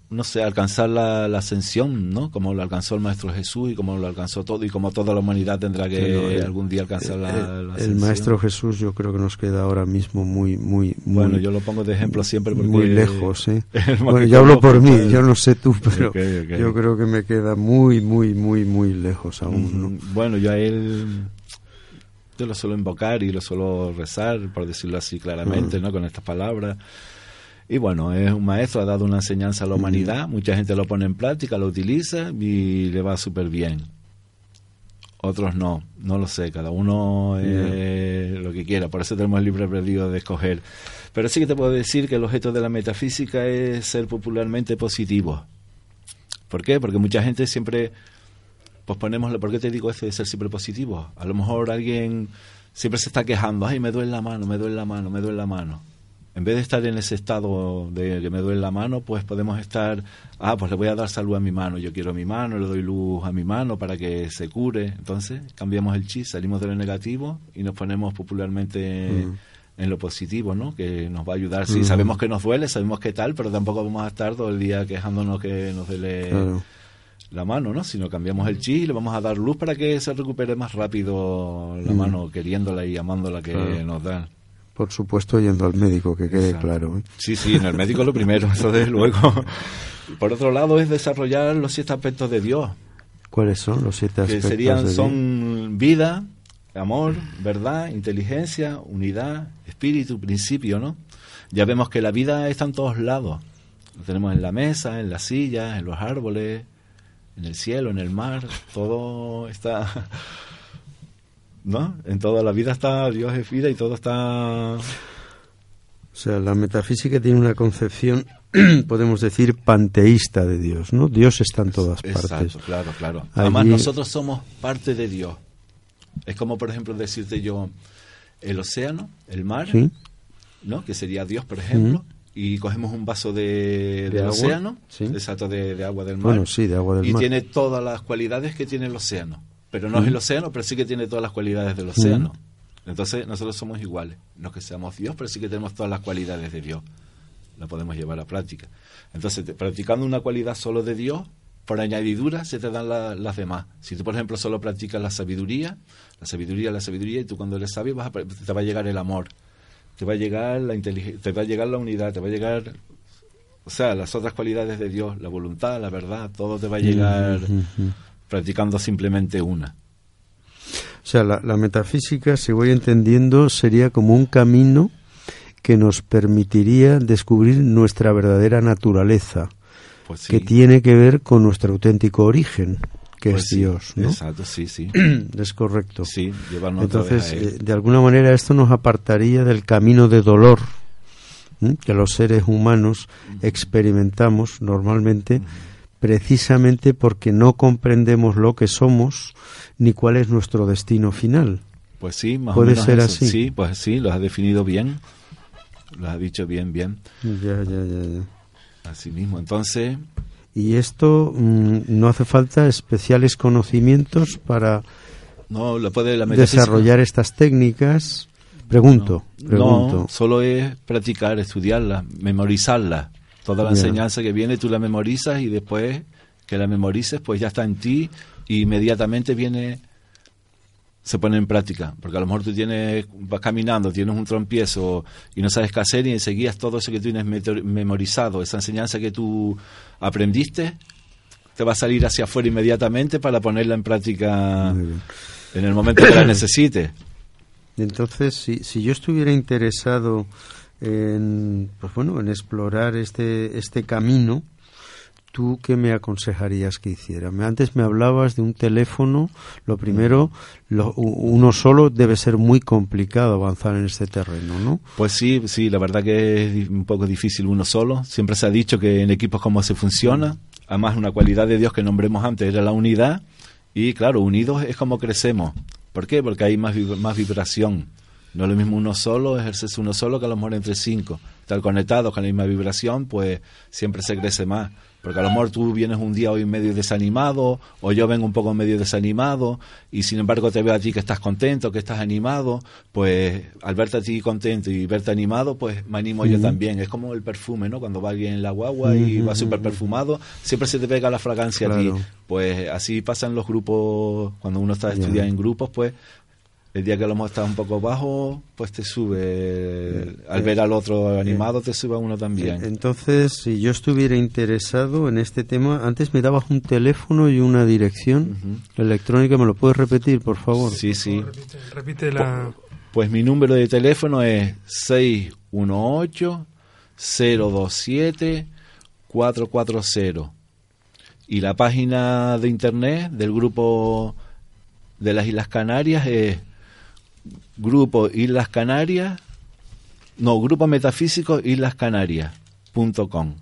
Speaker 3: no sé, alcanzar la, la ascensión, ¿no? Como lo alcanzó el Maestro Jesús y como lo alcanzó todo y como toda la humanidad tendrá que
Speaker 2: Pero el-
Speaker 3: algún día alcanzar la,
Speaker 2: el,
Speaker 3: la
Speaker 2: el
Speaker 3: ascensión.
Speaker 2: maestro Jesús yo creo que nos queda ahora mismo muy muy muy,
Speaker 3: Bueno, yo lo pongo de ejemplo siempre porque...
Speaker 2: muy lejos ¿eh? [laughs]
Speaker 3: el
Speaker 2: bueno yo hablo por mí yo no sé tú pero yo creo que me queda muy muy muy muy lejos aún ¿no?
Speaker 3: Mm, Bueno, yo a él yo lo suelo invocar y lo suelo rezar, por decirlo así claramente. ¿no? Con estas palabras. Y bueno, es un maestro, ha dado una enseñanza a la humanidad, mucha gente lo pone en práctica, lo utiliza y le va súper bien. Otros no, no lo sé, cada uno eh, lo que quiera, por eso tenemos el libre albedrío de escoger. Pero sí que te puedo decir que el objeto de la metafísica es ser popularmente positivo. ¿Por qué? Porque mucha gente siempre pues ponemos, ¿por qué te digo esto de ser siempre positivo? A lo mejor alguien siempre se está quejando, ay, me duele la mano, me duele la mano, me duele la mano. en vez de estar en ese estado de que me duele la mano, pues podemos estar, ah, pues le voy a dar salud a mi mano, yo quiero mi mano, le doy luz a mi mano para que se cure. Entonces cambiamos el chip, salimos de lo negativo y nos ponemos popularmente en lo positivo, ¿no? Que nos va a ayudar. Sí, sabemos que nos duele, sabemos que tal, pero tampoco vamos a estar todo el día quejándonos que nos duele
Speaker 2: Claro.
Speaker 3: La mano, ¿no? Sino cambiamos el chip y le vamos a dar luz para que se recupere más rápido la mano, queriéndola y amándola que
Speaker 2: Claro.
Speaker 3: nos dan.
Speaker 2: Por supuesto, yendo al médico, que quede
Speaker 3: Exacto.
Speaker 2: claro. ¿eh?
Speaker 3: Sí, sí, en el médico lo primero, eso desde [laughs] luego. Por otro lado es desarrollar los siete aspectos de Dios,
Speaker 2: ¿Cuáles son los siete
Speaker 3: que
Speaker 2: aspectos
Speaker 3: serían,
Speaker 2: de Dios?
Speaker 3: son vida, amor, verdad, inteligencia, unidad, espíritu, principio, ¿no? Ya vemos que la vida está en todos lados. Lo tenemos en la mesa, en las sillas, en los árboles, en el cielo, en el mar, todo está... ¿No? En toda la vida está, Dios es vida y todo está...
Speaker 2: O sea, la metafísica tiene una concepción, [clears throat] podemos decir, panteísta de Dios, ¿no? Dios está en todas partes.
Speaker 3: Claro, claro.
Speaker 2: Allí-
Speaker 3: Además, nosotros somos parte de Dios. Es como, por ejemplo, decirte yo, el océano, el mar,
Speaker 2: ¿Sí?
Speaker 3: ¿no? Que sería Dios, por ejemplo, y cogemos un vaso de,
Speaker 2: ¿De
Speaker 3: del
Speaker 2: agua?
Speaker 3: océano,
Speaker 2: Sí.
Speaker 3: exacto, de, de agua del mar.
Speaker 2: Bueno, sí, de agua del
Speaker 3: y
Speaker 2: mar.
Speaker 3: tiene todas las cualidades que tiene el océano. Pero no es el océano, pero sí que tiene todas las cualidades del océano. Entonces, nosotros somos iguales. No que seamos Dios, pero sí que tenemos todas las cualidades de Dios. La podemos llevar a práctica. Entonces, te- practicando una cualidad solo de Dios, por añadidura se te dan la- las demás. Si tú, por ejemplo, solo practicas la sabiduría, la sabiduría, la sabiduría, y tú cuando eres sabio vas a, te va a llegar el amor, te va a llegar la inteligencia, te va a llegar la unidad, te va a llegar, o sea, las otras cualidades de Dios, la voluntad, la verdad, todo te va a llegar practicando simplemente una.
Speaker 2: O sea, la, la metafísica, si voy entendiendo, sería como un camino que nos permitiría descubrir nuestra verdadera naturaleza,
Speaker 3: Pues sí.
Speaker 2: que tiene que ver con nuestro auténtico origen, que
Speaker 3: Pues
Speaker 2: es
Speaker 3: sí,
Speaker 2: Dios, ¿no?
Speaker 3: Exacto, sí, sí. [clears throat]
Speaker 2: Es correcto.
Speaker 3: Sí,
Speaker 2: Entonces, eh, de alguna manera esto nos apartaría del camino de dolor que los seres humanos experimentamos normalmente precisamente porque no comprendemos lo que somos ni cuál es nuestro destino final.
Speaker 3: Pues sí, más
Speaker 2: puede
Speaker 3: o menos
Speaker 2: ser
Speaker 3: eso.
Speaker 2: así.
Speaker 3: Sí, pues sí, lo has definido bien. Lo has dicho bien, bien.
Speaker 2: Ya, ya, ya, ya.
Speaker 3: Así mismo. Entonces,
Speaker 2: Y esto mm, no hace falta especiales conocimientos para
Speaker 3: no lo puede la metafísica-
Speaker 2: desarrollar estas técnicas. Pregunto, pregunto.
Speaker 3: No, solo es practicar, estudiarla, memorizarla. Toda la enseñanza que viene tú la memorizas y después que la memorices pues ya está en ti y inmediatamente viene se pone en práctica, porque a lo mejor tú tienes vas caminando, tienes un trompiezo y no sabes qué hacer y enseguida todo eso que tienes meto- memorizado, esa enseñanza que tú aprendiste te va a salir hacia afuera inmediatamente para ponerla en práctica en el momento que la necesites.
Speaker 2: Entonces, si, si yo estuviera interesado en, pues bueno, en explorar este, este camino, ¿tú qué me aconsejarías que hiciera? Antes me hablabas de un teléfono. Lo primero, lo- uno solo debe ser muy complicado avanzar en este terreno, ¿no?
Speaker 3: Pues sí, sí, la verdad que es un poco difícil uno solo. Siempre se ha dicho que en equipos como se funciona. Además, una cualidad de Dios que nombremos antes era la unidad. Y claro, unidos es como crecemos. ¿Por qué? Porque hay más, más vibración. No es lo mismo uno solo, ejercerse uno solo que a lo mejor entre cinco. Estar conectados con la misma vibración, pues siempre se crece más. Porque a lo mejor tú vienes un día hoy medio desanimado, o yo vengo un poco medio desanimado, y sin embargo te veo a ti que estás contento, que estás animado, pues al verte a ti contento y verte animado, pues me animo yo también. Es como el perfume, ¿no? Cuando va alguien en la guagua y va súper perfumado, siempre se te pega la fragancia a ti. Pues así pasan los grupos, cuando uno está estudiando en grupos, pues el día que lo mejor está un poco bajo, pues te sube. Al
Speaker 2: eh,
Speaker 3: ver al otro animado, te sube a uno también.
Speaker 2: Entonces, si yo estuviera interesado en este tema, antes me dabas un teléfono y una dirección electrónica. ¿Me lo puedes repetir, por favor?
Speaker 3: Sí, sí.
Speaker 1: Repite, repite la...
Speaker 3: Pues mi número de teléfono es 618-027-440. Y la página de internet del grupo de las Islas Canarias es Grupo Islas Canarias, no, Grupo Metafísico Islas Canarias.com.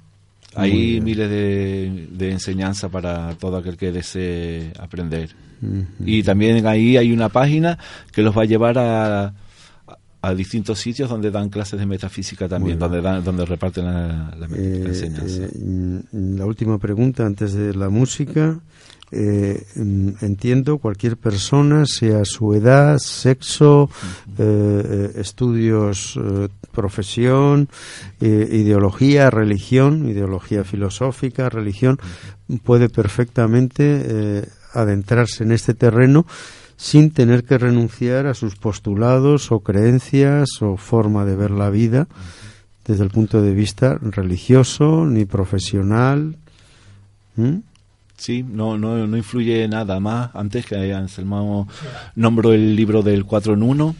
Speaker 3: Hay miles de, de enseñanza para todo aquel que desee aprender. Y también ahí hay una página que los va a llevar a, a distintos sitios donde dan clases de metafísica también, donde dan, donde reparten la, la, met- la
Speaker 2: Eh,
Speaker 3: enseñanza.
Speaker 2: eh, la última pregunta antes de la música. Eh, entiendo cualquier persona, sea su edad, sexo, eh, estudios, eh, profesión, eh, ideología, religión, ideología filosófica, religión, puede perfectamente adentrarse en este terreno sin tener que renunciar a sus postulados o creencias o forma de ver la vida desde el punto de vista religioso ni profesional. ¿Mm?
Speaker 3: Sí, no, no, no influye nada más. Antes que Anselmo nombró el libro del 4 en 1,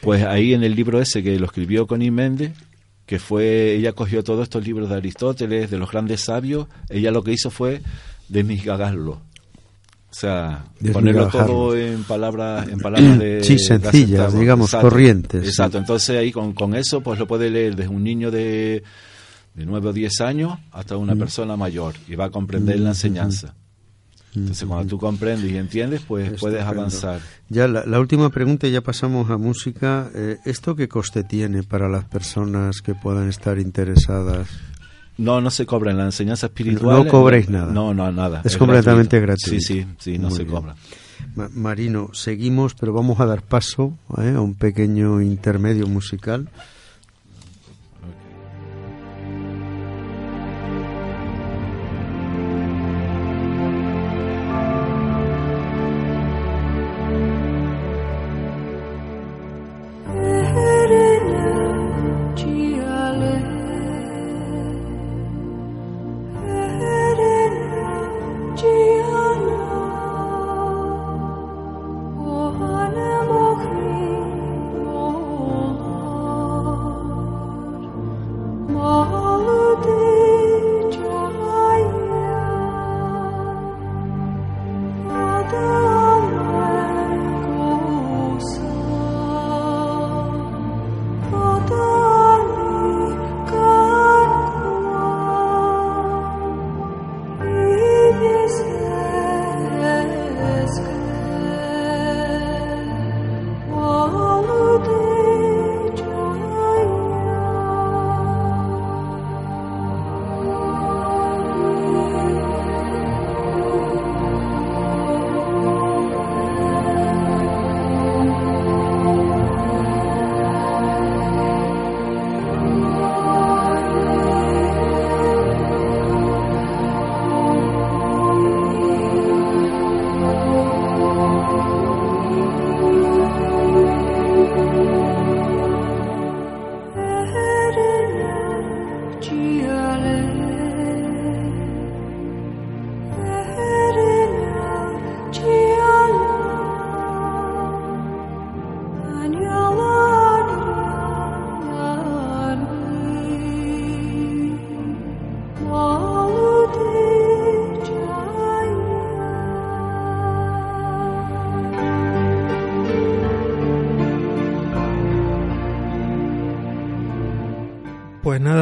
Speaker 3: pues ahí en el libro ese que lo escribió Connie Méndez, que fue, ella cogió todos estos libros de Aristóteles, de los grandes sabios, ella lo que hizo fue desmigagarlo. O sea, ponerlo todo en palabras, en palabras de
Speaker 2: Sí, sencillas, digamos, corrientes, sí.
Speaker 3: Exacto. Entonces ahí con, con eso pues lo puede leer desde un niño de, de 9 o 10 años hasta una
Speaker 2: Mm.
Speaker 3: persona mayor y va a comprender la enseñanza. Entonces cuando tú comprendes y entiendes pues puedes
Speaker 2: Estupendo.
Speaker 3: avanzar.
Speaker 2: Ya la, la última pregunta, ya pasamos a música. Eh, ¿Esto qué coste tiene para las personas que puedan estar interesadas?
Speaker 3: No, no se cobra en la enseñanza espiritual.
Speaker 2: No cobréis nada.
Speaker 3: No, no, nada.
Speaker 2: Es completamente gratuito.
Speaker 3: Sí, sí, sí, no
Speaker 2: Muy
Speaker 3: se
Speaker 2: bien.
Speaker 3: cobra.
Speaker 2: Ma- Marino, seguimos, pero vamos a dar paso ¿eh? a un pequeño intermedio musical.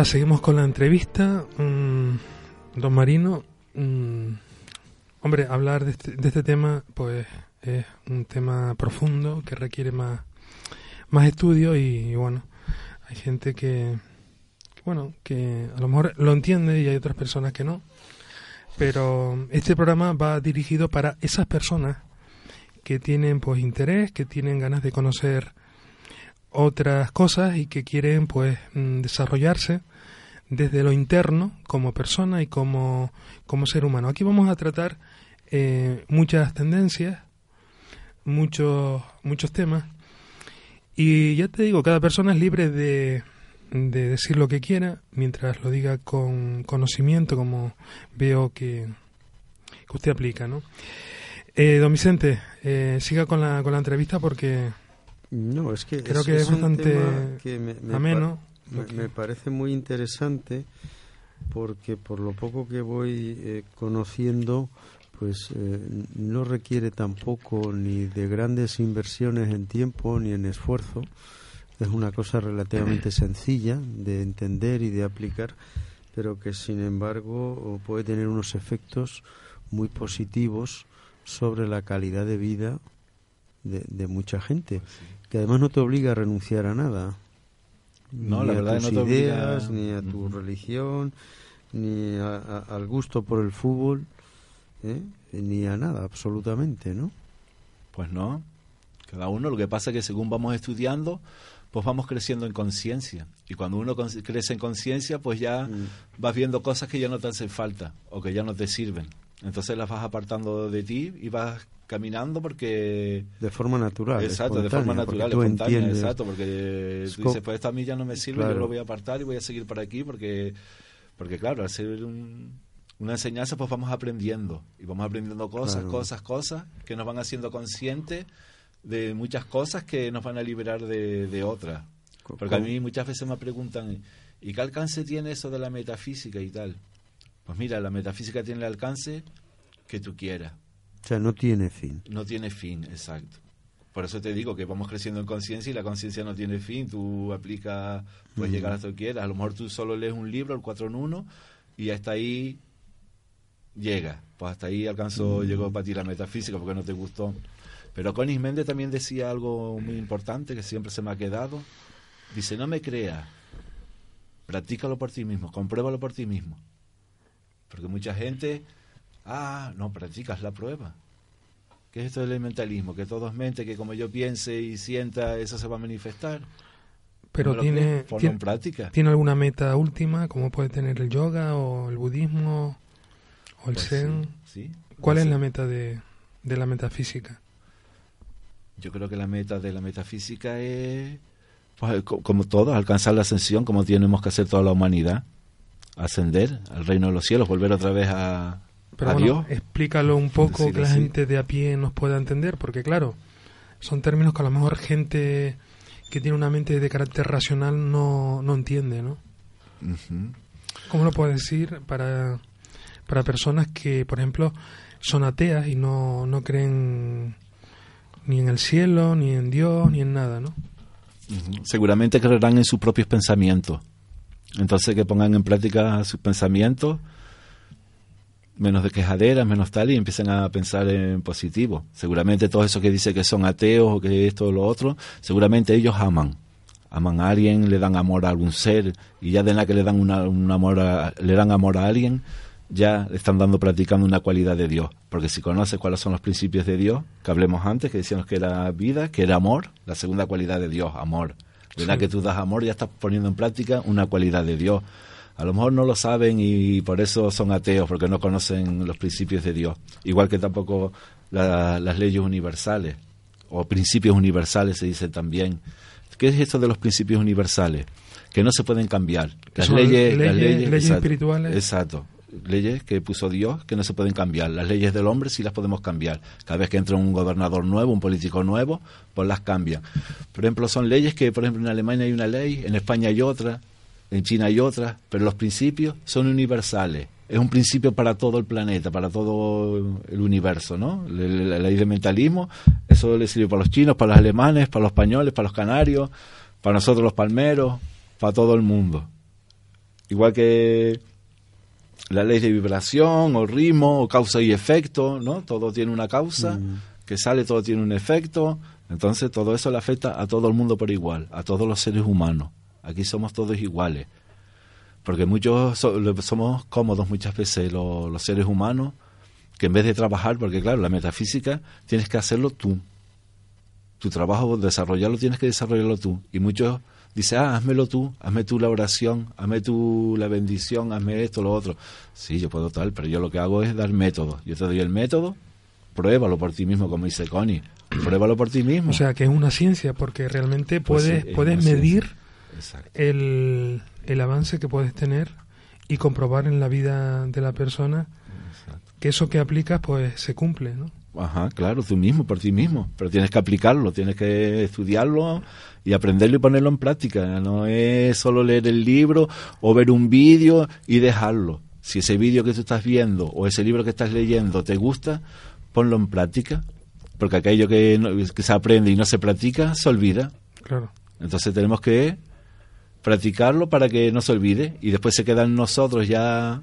Speaker 1: Seguimos con la entrevista. Mm, don Marino, mm, hombre, hablar de este, de este tema, pues es un tema profundo que requiere más, más estudio y, y bueno, hay gente que, que, bueno, que a lo mejor lo entiende y hay otras personas que no. Pero este programa va dirigido para esas personas que tienen pues interés, que tienen ganas de conocer otras cosas y que quieren pues mm, desarrollarse desde lo interno como persona y como, como ser humano. Aquí vamos a tratar eh, muchas tendencias, muchos, muchos temas y ya te digo, cada persona es libre de, de decir lo que quiera mientras lo diga con conocimiento como veo que, que usted aplica, ¿no? Eh, don Vicente, eh, siga con la, con la entrevista porque
Speaker 2: No, es que
Speaker 1: Creo
Speaker 2: es,
Speaker 1: que es bastante
Speaker 2: que me, me
Speaker 1: ameno,
Speaker 2: me, parece muy interesante porque por lo poco que voy eh, conociendo, pues eh, no requiere tampoco ni de grandes inversiones en tiempo ni en esfuerzo. Es una cosa relativamente [clears throat] sencilla de entender y de aplicar, pero que sin embargo puede tener unos efectos muy positivos sobre la calidad de vida de, de mucha gente que además no te obliga a renunciar a nada.
Speaker 3: No,
Speaker 2: ni
Speaker 3: la
Speaker 2: a tus
Speaker 3: no
Speaker 2: ideas, ni a tu religión, ni a- a- al gusto por el fútbol, ¿eh? ni a nada, absolutamente, ¿no?
Speaker 3: Pues no. Cada uno, lo que pasa es que según vamos estudiando, pues vamos creciendo en conciencia. Y cuando uno crece en conciencia, pues ya
Speaker 2: Mm.
Speaker 3: vas viendo cosas que ya no te hacen falta o que ya no te sirven. Entonces las vas apartando de ti y vas caminando porque...
Speaker 2: De forma natural.
Speaker 3: exacto, de forma natural,
Speaker 2: tú
Speaker 3: espontánea,
Speaker 2: entiendes.
Speaker 3: exacto, porque tú dices, pues esto a mí ya no me sirve,
Speaker 2: Claro.
Speaker 3: yo lo voy a apartar y voy a seguir por aquí porque, porque claro, al ser un- una enseñanza, pues vamos aprendiendo y vamos aprendiendo cosas,
Speaker 2: Claro.
Speaker 3: cosas, cosas que nos van haciendo conscientes de muchas cosas que nos van a liberar de, de otras. Porque a
Speaker 2: co-
Speaker 3: mí muchas veces me preguntan, ¿y qué alcance tiene eso de la metafísica y tal? Pues mira, la metafísica tiene el alcance que tú quieras.
Speaker 2: O sea, no tiene fin.
Speaker 3: No tiene fin, exacto. Por eso te digo que vamos creciendo en conciencia y la conciencia no tiene fin. Tú aplicas, puedes llegar hasta donde quieras. A lo mejor tú solo lees un libro, el 4 en 1, y hasta ahí llega. Pues hasta ahí alcanzó, llegó para ti la metafísica porque no te gustó. Pero Conis Méndez también decía algo muy importante que siempre se me ha quedado. Dice, no me creas, practícalo por ti mismo, compruébalo por ti mismo. Porque mucha gente, ah, no, practicas la prueba. ¿Qué es esto del mentalismo? Que todo es mente, que como yo piense y sienta, eso se va a manifestar.
Speaker 1: Pero
Speaker 3: ¿No me lo
Speaker 1: tiene, tiene,
Speaker 3: en práctica.
Speaker 1: ¿tiene alguna meta última, como puede tener el yoga o el budismo o el
Speaker 3: Pues
Speaker 1: zen?
Speaker 3: sí, sí.
Speaker 1: ¿Cuál
Speaker 3: No
Speaker 1: es la meta de, de la metafísica?
Speaker 3: Yo creo que la meta de la metafísica es, pues, co- como todo, alcanzar la ascensión, como tenemos que hacer toda la humanidad. Ascender al reino de los cielos, volver otra vez a,
Speaker 1: Pero bueno, explícalo un poco
Speaker 3: Decirlo
Speaker 1: que la
Speaker 3: así.
Speaker 1: gente de a pie nos pueda entender, porque claro, son términos que a lo mejor gente que tiene una mente de carácter racional no, no entiende, ¿no?
Speaker 3: Ujú.
Speaker 1: ¿Cómo lo puedes decir para, para personas que, por ejemplo, son ateas y no, no creen ni en el cielo, ni en Dios, ni en nada, ¿no?
Speaker 3: Ujú. Seguramente creerán en sus propios pensamientos. Entonces que pongan en práctica sus pensamientos, menos de quejaderas, menos tal, y empiecen a pensar en positivo. Seguramente todos esos que dicen que son ateos o que esto o lo otro, seguramente ellos aman. Aman a alguien, le dan amor a algún ser, y ya de la que le dan una, un amor a, le dan amor a alguien, ya le están dando practicando una cualidad de Dios. Porque si conoces cuáles son los principios de Dios, que hablemos antes, que decíamos que era vida, que era amor, la segunda cualidad de Dios, amor. De la
Speaker 1: Sí.
Speaker 3: que tú das amor, ya estás poniendo en práctica una cualidad de Dios. A lo mejor no lo saben y por eso son ateos, porque no conocen los principios de Dios. Igual que tampoco la- las leyes universales, o principios universales se dice también. ¿Qué es esto de los principios universales? Que no se pueden cambiar. Las leyes, las
Speaker 1: leyes-
Speaker 3: leyes,
Speaker 1: leyes
Speaker 3: exacto,
Speaker 1: espirituales.
Speaker 3: Exacto. Leyes que puso Dios que no se pueden cambiar. Las leyes del hombre sí las podemos cambiar. Cada vez que entra un gobernador nuevo, un político nuevo, pues las cambian. Por ejemplo, son leyes que, por ejemplo, en Alemania hay una ley, en España hay otra, en China hay otra, pero los principios son universales. Es un principio para todo el planeta, para todo el universo, ¿no? La, la- la ley de mentalismo, eso le sirve para los chinos, para los alemanes, para los españoles, para los canarios, para nosotros los palmeros, para todo el mundo. Igual que la ley de vibración o ritmo o causa y efecto, ¿no? Todo tiene una causa, que sale todo tiene un efecto, entonces todo eso le afecta a todo el mundo por igual, a todos los seres humanos. Aquí somos todos iguales. Porque muchos so- somos cómodos muchas veces los, los seres humanos, que en vez de trabajar, porque claro, la metafísica tienes que hacerlo tú. Tu trabajo, desarrollarlo, tienes que desarrollarlo tú. Y muchos dicen, ah, házmelo tú, hazme tú la oración, hazme tú la bendición, hazme esto, lo otro. Sí, yo puedo tal, pero yo lo que hago es dar métodos. Yo te doy el método, pruébalo por ti mismo, como dice Connie. Pruébalo por ti mismo.
Speaker 1: O sea, que es una ciencia, porque realmente
Speaker 3: Pues sí,
Speaker 1: puedes,
Speaker 3: es
Speaker 1: puedes
Speaker 3: ciencia.
Speaker 1: El, el avance que puedes tener y comprobar en la vida de la persona que eso que aplicas pues se cumple, ¿no?
Speaker 3: Ajá, claro, tú mismo, por ti mismo. Pero tienes que aplicarlo, tienes que estudiarlo y aprenderlo y ponerlo en práctica. No es solo leer el libro o ver un vídeo y dejarlo. Si ese vídeo que tú estás viendo o ese libro que estás leyendo te gusta, ponlo en práctica. Porque aquello que, no- que se aprende y no se practica, se olvida.
Speaker 1: Claro.
Speaker 3: Entonces tenemos que practicarlo para que no se olvide y después se queda en nosotros ya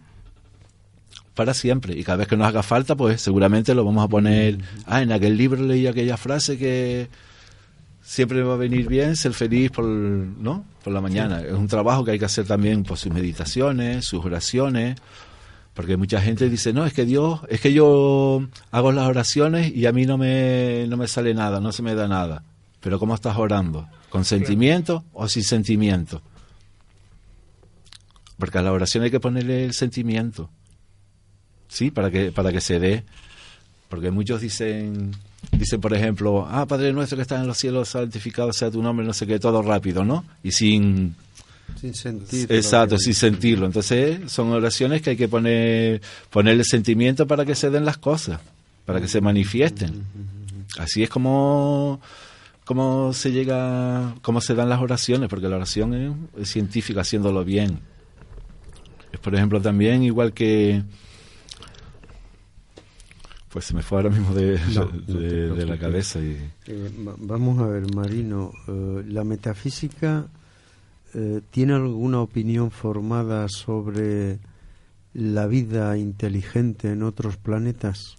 Speaker 3: para siempre. Y cada vez que nos haga falta, pues seguramente lo vamos a poner. Ah, en aquel libro leí aquella frase que siempre va a venir bien ser feliz por, ¿no? por la mañana. Es un trabajo que hay que hacer también por sus meditaciones, sus oraciones, porque mucha gente dice, no, es que Dios, es que yo hago las oraciones y a mí no me, no me sale nada, no se me da nada. Pero ¿cómo estás orando? ¿Con sentimiento o sin sentimiento? Porque a la oración hay que ponerle el sentimiento. Sí, para que, para que se dé. Porque muchos dicen, dicen por ejemplo, ah, Padre nuestro que estás en los cielos, santificado sea tu nombre, no sé qué, todo rápido, ¿no? Y sin,
Speaker 2: Sin sentir.
Speaker 3: exacto, sin sentirlo. Entonces son oraciones que hay que poner, ponerle sentimiento para que se den las cosas, para que se manifiesten. Así es como, como se llega, cómo se dan las oraciones, porque la oración es, es científica haciéndolo bien. Es por ejemplo también igual que pues se me fue ahora mismo de,
Speaker 2: No, no
Speaker 3: de- la cabeza y
Speaker 2: Eh, va- vamos a ver, Marino, eh, ¿la metafísica eh, tiene alguna opinión formada sobre la vida inteligente en otros planetas?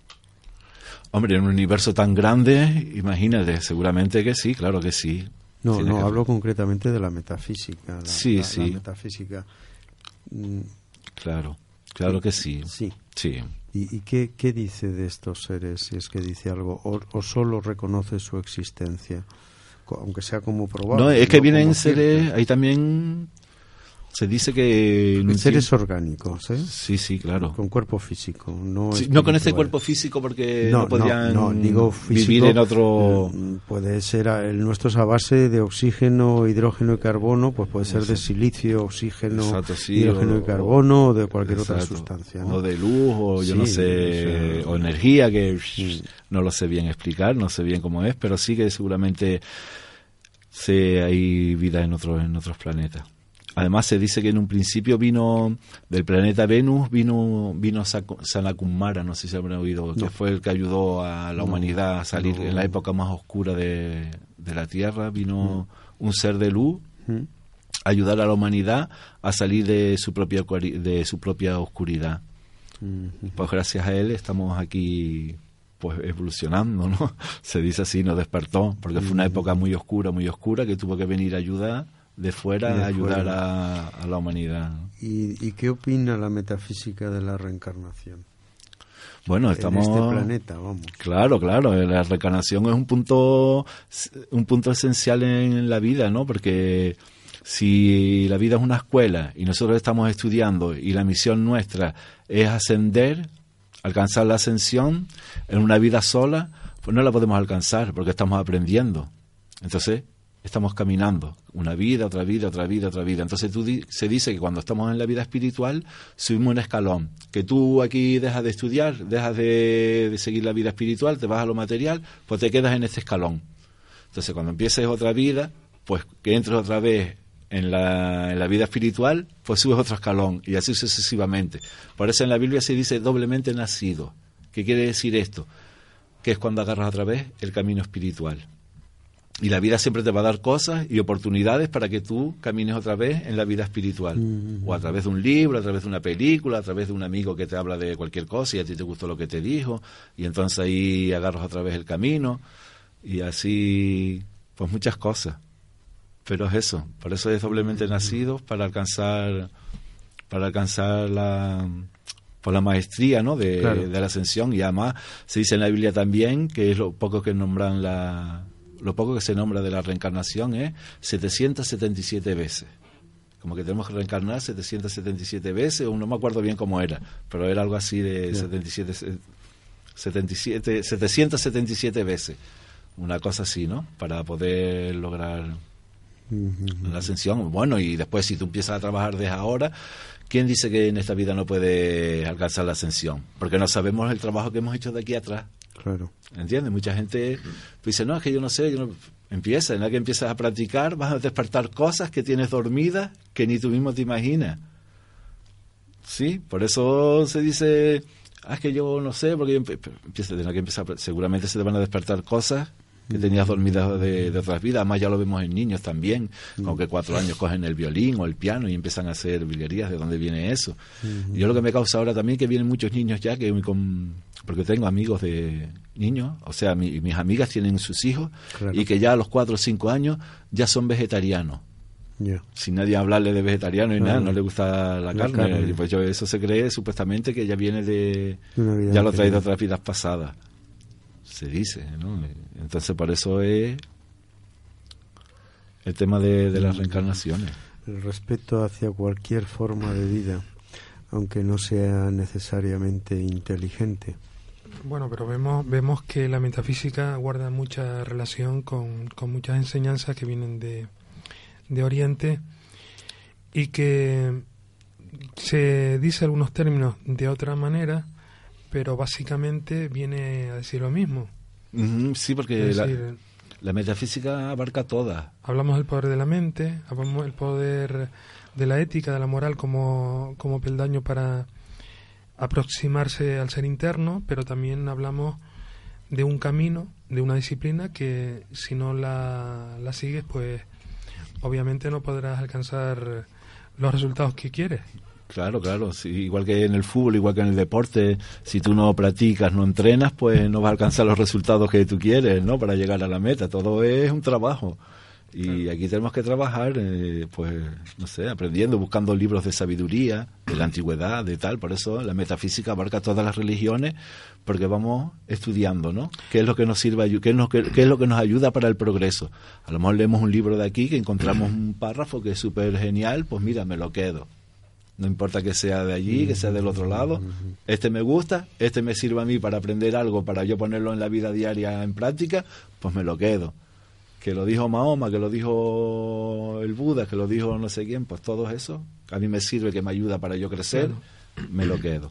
Speaker 3: hombre en un universo tan grande imagínate seguramente que sí claro que sí
Speaker 2: No,
Speaker 3: Tiene
Speaker 2: no,
Speaker 3: que-
Speaker 2: hablo concretamente de la metafísica. La,
Speaker 3: Sí,
Speaker 2: la- la
Speaker 3: sí.
Speaker 2: metafísica. Mm,
Speaker 3: claro claro que sí
Speaker 2: Sí.
Speaker 3: sí
Speaker 2: ¿Y, y qué, qué dice de estos seres, si es que dice algo, o, o solo reconoce su existencia, aunque sea como probable?
Speaker 3: no es que
Speaker 2: no
Speaker 3: vienen seres ahí también se dice que en
Speaker 2: Seres
Speaker 3: tiempo-
Speaker 2: orgánicos, ¿eh?
Speaker 3: sí sí claro
Speaker 2: Con cuerpo físico, no
Speaker 3: Sí, no con este cuerpo físico porque
Speaker 2: no,
Speaker 3: no,
Speaker 2: digo físico,
Speaker 3: vivir en otro
Speaker 2: mm, puede ser a- el nuestro es a base de oxígeno hidrógeno y carbono pues puede ser de silicio oxígeno
Speaker 3: Exacto, sí,
Speaker 2: hidrógeno
Speaker 3: o-
Speaker 2: y carbono o de cualquier otra sustancia.
Speaker 3: O de luz, o yo
Speaker 2: Sí,
Speaker 3: no sé,
Speaker 2: o
Speaker 3: energía, que no lo sé bien explicar, no sé bien cómo es, pero sí que seguramente se hay vida en otros, en otros planetas. Además se dice que en un principio vino del planeta Venus, vino vino Sanakumara, no sé si habrán oído, que fue el que ayudó a la humanidad a salir
Speaker 2: no.
Speaker 3: en la época más oscura de, de la Tierra, vino un ser de luz
Speaker 2: ¿Mm?
Speaker 3: ayudar a la humanidad a salir de su propia de su propia oscuridad.
Speaker 2: Mm,
Speaker 3: Pues gracias a él estamos aquí pues evolucionando, ¿no? [laughs] Se dice así, nos despertó, porque fue una época muy oscura, muy oscura, que tuvo que venir a ayudar de fuera
Speaker 2: De
Speaker 3: a ayudar
Speaker 2: fuera.
Speaker 3: a, a la humanidad.
Speaker 2: ¿Y, y qué opina la metafísica de la reencarnación?
Speaker 3: Bueno, estamos
Speaker 2: En este planeta, vamos.
Speaker 3: Claro, claro, la reencarnación es un punto un punto esencial en la vida, ¿no? Porque si la vida es una escuela y nosotros estamos estudiando y la misión nuestra es ascender, alcanzar la ascensión en una vida sola, pues no la podemos alcanzar porque estamos aprendiendo. Entonces, estamos caminando una vida, otra vida, otra vida, otra vida. Entonces tú di- se dice que cuando estamos en la vida espiritual subimos un escalón, que tú aquí dejas de estudiar, dejas de, de seguir la vida espiritual, te vas a lo material, pues te quedas en este escalón. Entonces cuando empieces otra vida, pues que entres otra vez en la, en la vida espiritual, pues subes otro escalón y así sucesivamente. Por eso en la Biblia se dice doblemente nacido. ¿Qué quiere decir esto? Que es cuando agarras otra vez el camino espiritual. Y la vida siempre te va a dar cosas y oportunidades para que tú camines otra vez en la vida espiritual. O a través de un libro, a través de una película, a través de un amigo que te habla de cualquier cosa y a ti te gustó lo que te dijo. Y entonces ahí agarras otra vez el camino. Y así, pues muchas cosas. Pero es eso. Por eso es doblemente nacidos para alcanzar, para alcanzar la, por la maestría ¿no? de,
Speaker 2: Claro.
Speaker 3: de la ascensión. Y además se dice en la Biblia también que es lo poco que nombran la, lo poco que se nombra de la reencarnación es 777 veces. Como que tenemos que reencarnar 777 veces, o no me acuerdo bien cómo era, pero era algo así de
Speaker 2: Ya.
Speaker 3: 77, eh, 77, 777 veces. Una cosa así, ¿no? Para poder lograr la ascensión. Bueno, y después si tú empiezas a trabajar desde ahora, ¿quién dice que en esta vida no puede alcanzar la ascensión? Porque no sabemos el trabajo que hemos hecho de aquí atrás.
Speaker 2: Claro.
Speaker 3: ¿Entiendes? Mucha gente dice, no, es que yo no sé, yo no... Empieza, en la que empiezas a practicar, vas a despertar cosas que tienes dormidas que ni tú mismo te imaginas. Sí, por eso se dice, ah, es que yo no sé, porque yo empieza, en la que empieza, seguramente se te van a despertar cosas que tenías dormidas de, de otras vidas, además ya lo vemos en niños también, con que cuatro años cogen el violín o el piano y empiezan a hacer virguerías, ¿de dónde viene eso? Yo lo que me causa ahora también que vienen muchos niños ya que con porque tengo amigos de niños, o sea, mi- mis amigas tienen sus hijos
Speaker 2: Claro.
Speaker 3: y que ya a los cuatro o cinco años ya son vegetarianos. Sin nadie hablarle de vegetariano y
Speaker 2: Ah,
Speaker 3: nada, no le gusta la,
Speaker 2: la
Speaker 3: carne.
Speaker 2: carne.
Speaker 3: Pues yo, eso se cree supuestamente que ya viene de... Ya lo trae de otras vidas pasadas. Se dice, ¿no? Entonces por eso es el tema de, de las reencarnaciones.
Speaker 2: El respeto hacia cualquier forma de vida, aunque no sea necesariamente inteligente.
Speaker 1: Bueno, pero vemos, vemos que la metafísica guarda mucha relación con, con muchas enseñanzas que vienen de, de Oriente y que se dice algunos términos de otra manera, pero básicamente viene a decir lo mismo.
Speaker 3: Sí, porque la, metafísica abarca todas.
Speaker 1: hablamos del poder de la mente, hablamos del poder de la ética, de la moral como, como peldaño para aproximarse al ser interno, pero también hablamos de un camino, de una disciplina que si no la, la sigues, pues obviamente no podrás alcanzar los resultados que quieres.
Speaker 3: Claro, claro. igual que en el fútbol, igual que en el deporte, si tú no practicas, no entrenas, pues no vas a alcanzar los resultados que tú quieres, ¿no? Para llegar a la meta. Todo es un trabajo. Y aquí tenemos que trabajar, eh, pues, no sé, aprendiendo, buscando libros de sabiduría, de la antigüedad, de tal. Por eso la metafísica abarca todas las religiones, porque vamos estudiando, ¿no? ¿Qué es lo que nos sirve, qué es lo que, qué es lo que nos ayuda para el progreso? A lo mejor leemos un libro de aquí que encontramos un párrafo que es súper genial, pues mira, me lo quedo. No importa que sea de allí, que sea del otro lado. Este me gusta, este me sirve a mí para aprender algo, para yo ponerlo en la vida diaria en práctica, pues me lo quedo. Que lo dijo Mahoma, que lo dijo el Buda, que lo dijo no sé quién, pues todo eso, a mí me sirve, que me ayuda para yo crecer, me lo quedo.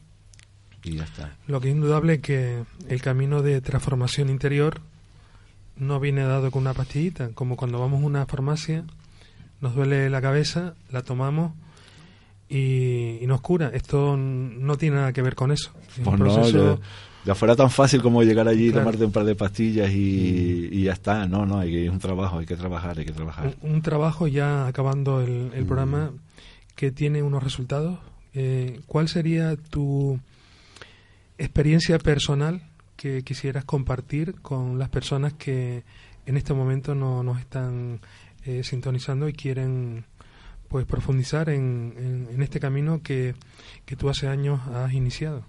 Speaker 3: Y ya está.
Speaker 1: Lo que es indudable es que el camino de transformación interior no viene dado con una pastillita, como cuando vamos a una farmacia, nos duele la cabeza, la tomamos y, y nos cura. Esto no tiene nada que ver con eso. Es un
Speaker 3: Pues no,
Speaker 1: proceso-
Speaker 3: ya, ya fuera tan fácil como llegar allí y
Speaker 1: Claro.
Speaker 3: tomarte un par de pastillas y, y ya está. No, no, hay que, es un trabajo, hay que trabajar, hay que trabajar.
Speaker 1: un, un trabajo ya acabando el, el programa que tiene unos resultados. Eh, ¿Cuál sería tu experiencia personal que quisieras compartir con las personas que en este momento no nos están eh, sintonizando y quieren pues profundizar en, en- en este camino que, que tú hace años has iniciado?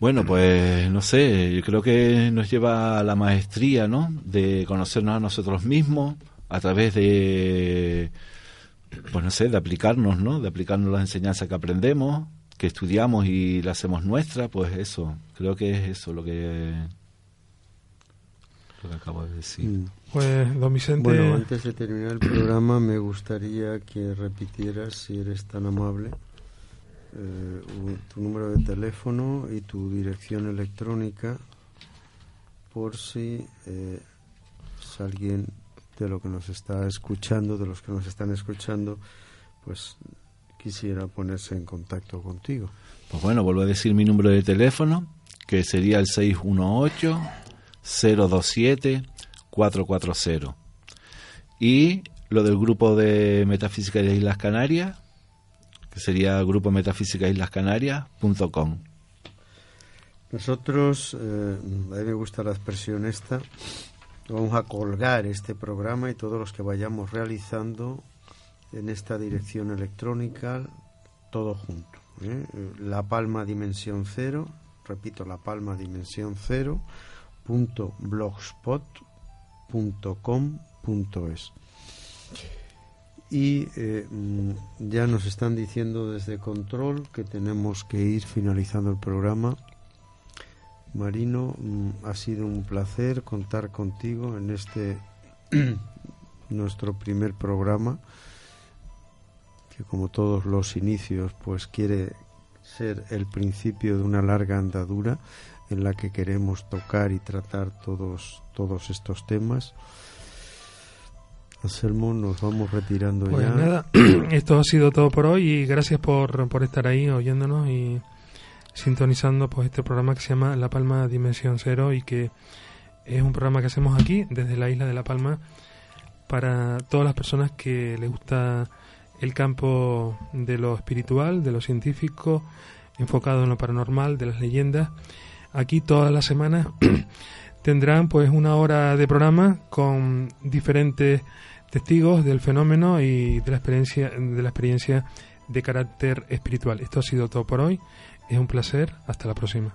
Speaker 3: Bueno, pues no sé, yo creo que nos lleva a la maestría, ¿no? De conocernos a nosotros mismos a través de, pues no sé, de aplicarnos, ¿no? De aplicarnos las enseñanzas que aprendemos, que estudiamos y las hacemos nuestras, pues eso, creo que es eso lo que, lo que acabo de decir.
Speaker 2: Mm.
Speaker 1: Pues, don Vicente,
Speaker 2: Bueno, antes de terminar el programa, me gustaría que repitieras, si eres tan amable, eh, tu número de teléfono y tu dirección electrónica, por si eh, si alguien de lo que nos está escuchando, de los que nos están escuchando, pues quisiera ponerse en contacto contigo.
Speaker 3: Pues bueno, vuelvo a decir mi número de teléfono, que sería el 618-027-440. Y lo del grupo de Metafísica de Islas Canarias, que sería grupo metafísica Islas Canarias.com.
Speaker 2: Nosotros, eh, a mí me gusta la expresión esta, vamos a colgar este programa y todos los que vayamos realizando en esta dirección electrónica, todo junto. ¿eh? La Palma Dimensión Cero, repito, La Palma Dimensión Cero, punto blogspot Y eh, mm, ya nos están diciendo desde control que tenemos que ir finalizando el programa. Marino, mm, ha sido un placer contar contigo en este [clears throat] nuestro primer programa, que como todos los inicios, pues quiere ser el principio de una larga andadura en la que queremos tocar y tratar todos todos estos temas. Anselmo, nos vamos retirando
Speaker 1: Pues
Speaker 2: ya.
Speaker 1: nada, [clears throat] esto ha sido todo por hoy y gracias por, por estar ahí oyéndonos y sintonizando pues este programa que se llama La Palma Dimensión Cero y que es un programa que hacemos aquí desde la isla de La Palma para todas las personas que les gusta el campo de lo espiritual, de lo científico, enfocado en lo paranormal, de las leyendas. Aquí todas las semanas [clears throat] tendrán pues una hora de programa con diferentes testigos del fenómeno y de la experiencia de la experiencia de carácter espiritual. Esto ha sido todo por hoy. Es un placer. Hasta la próxima.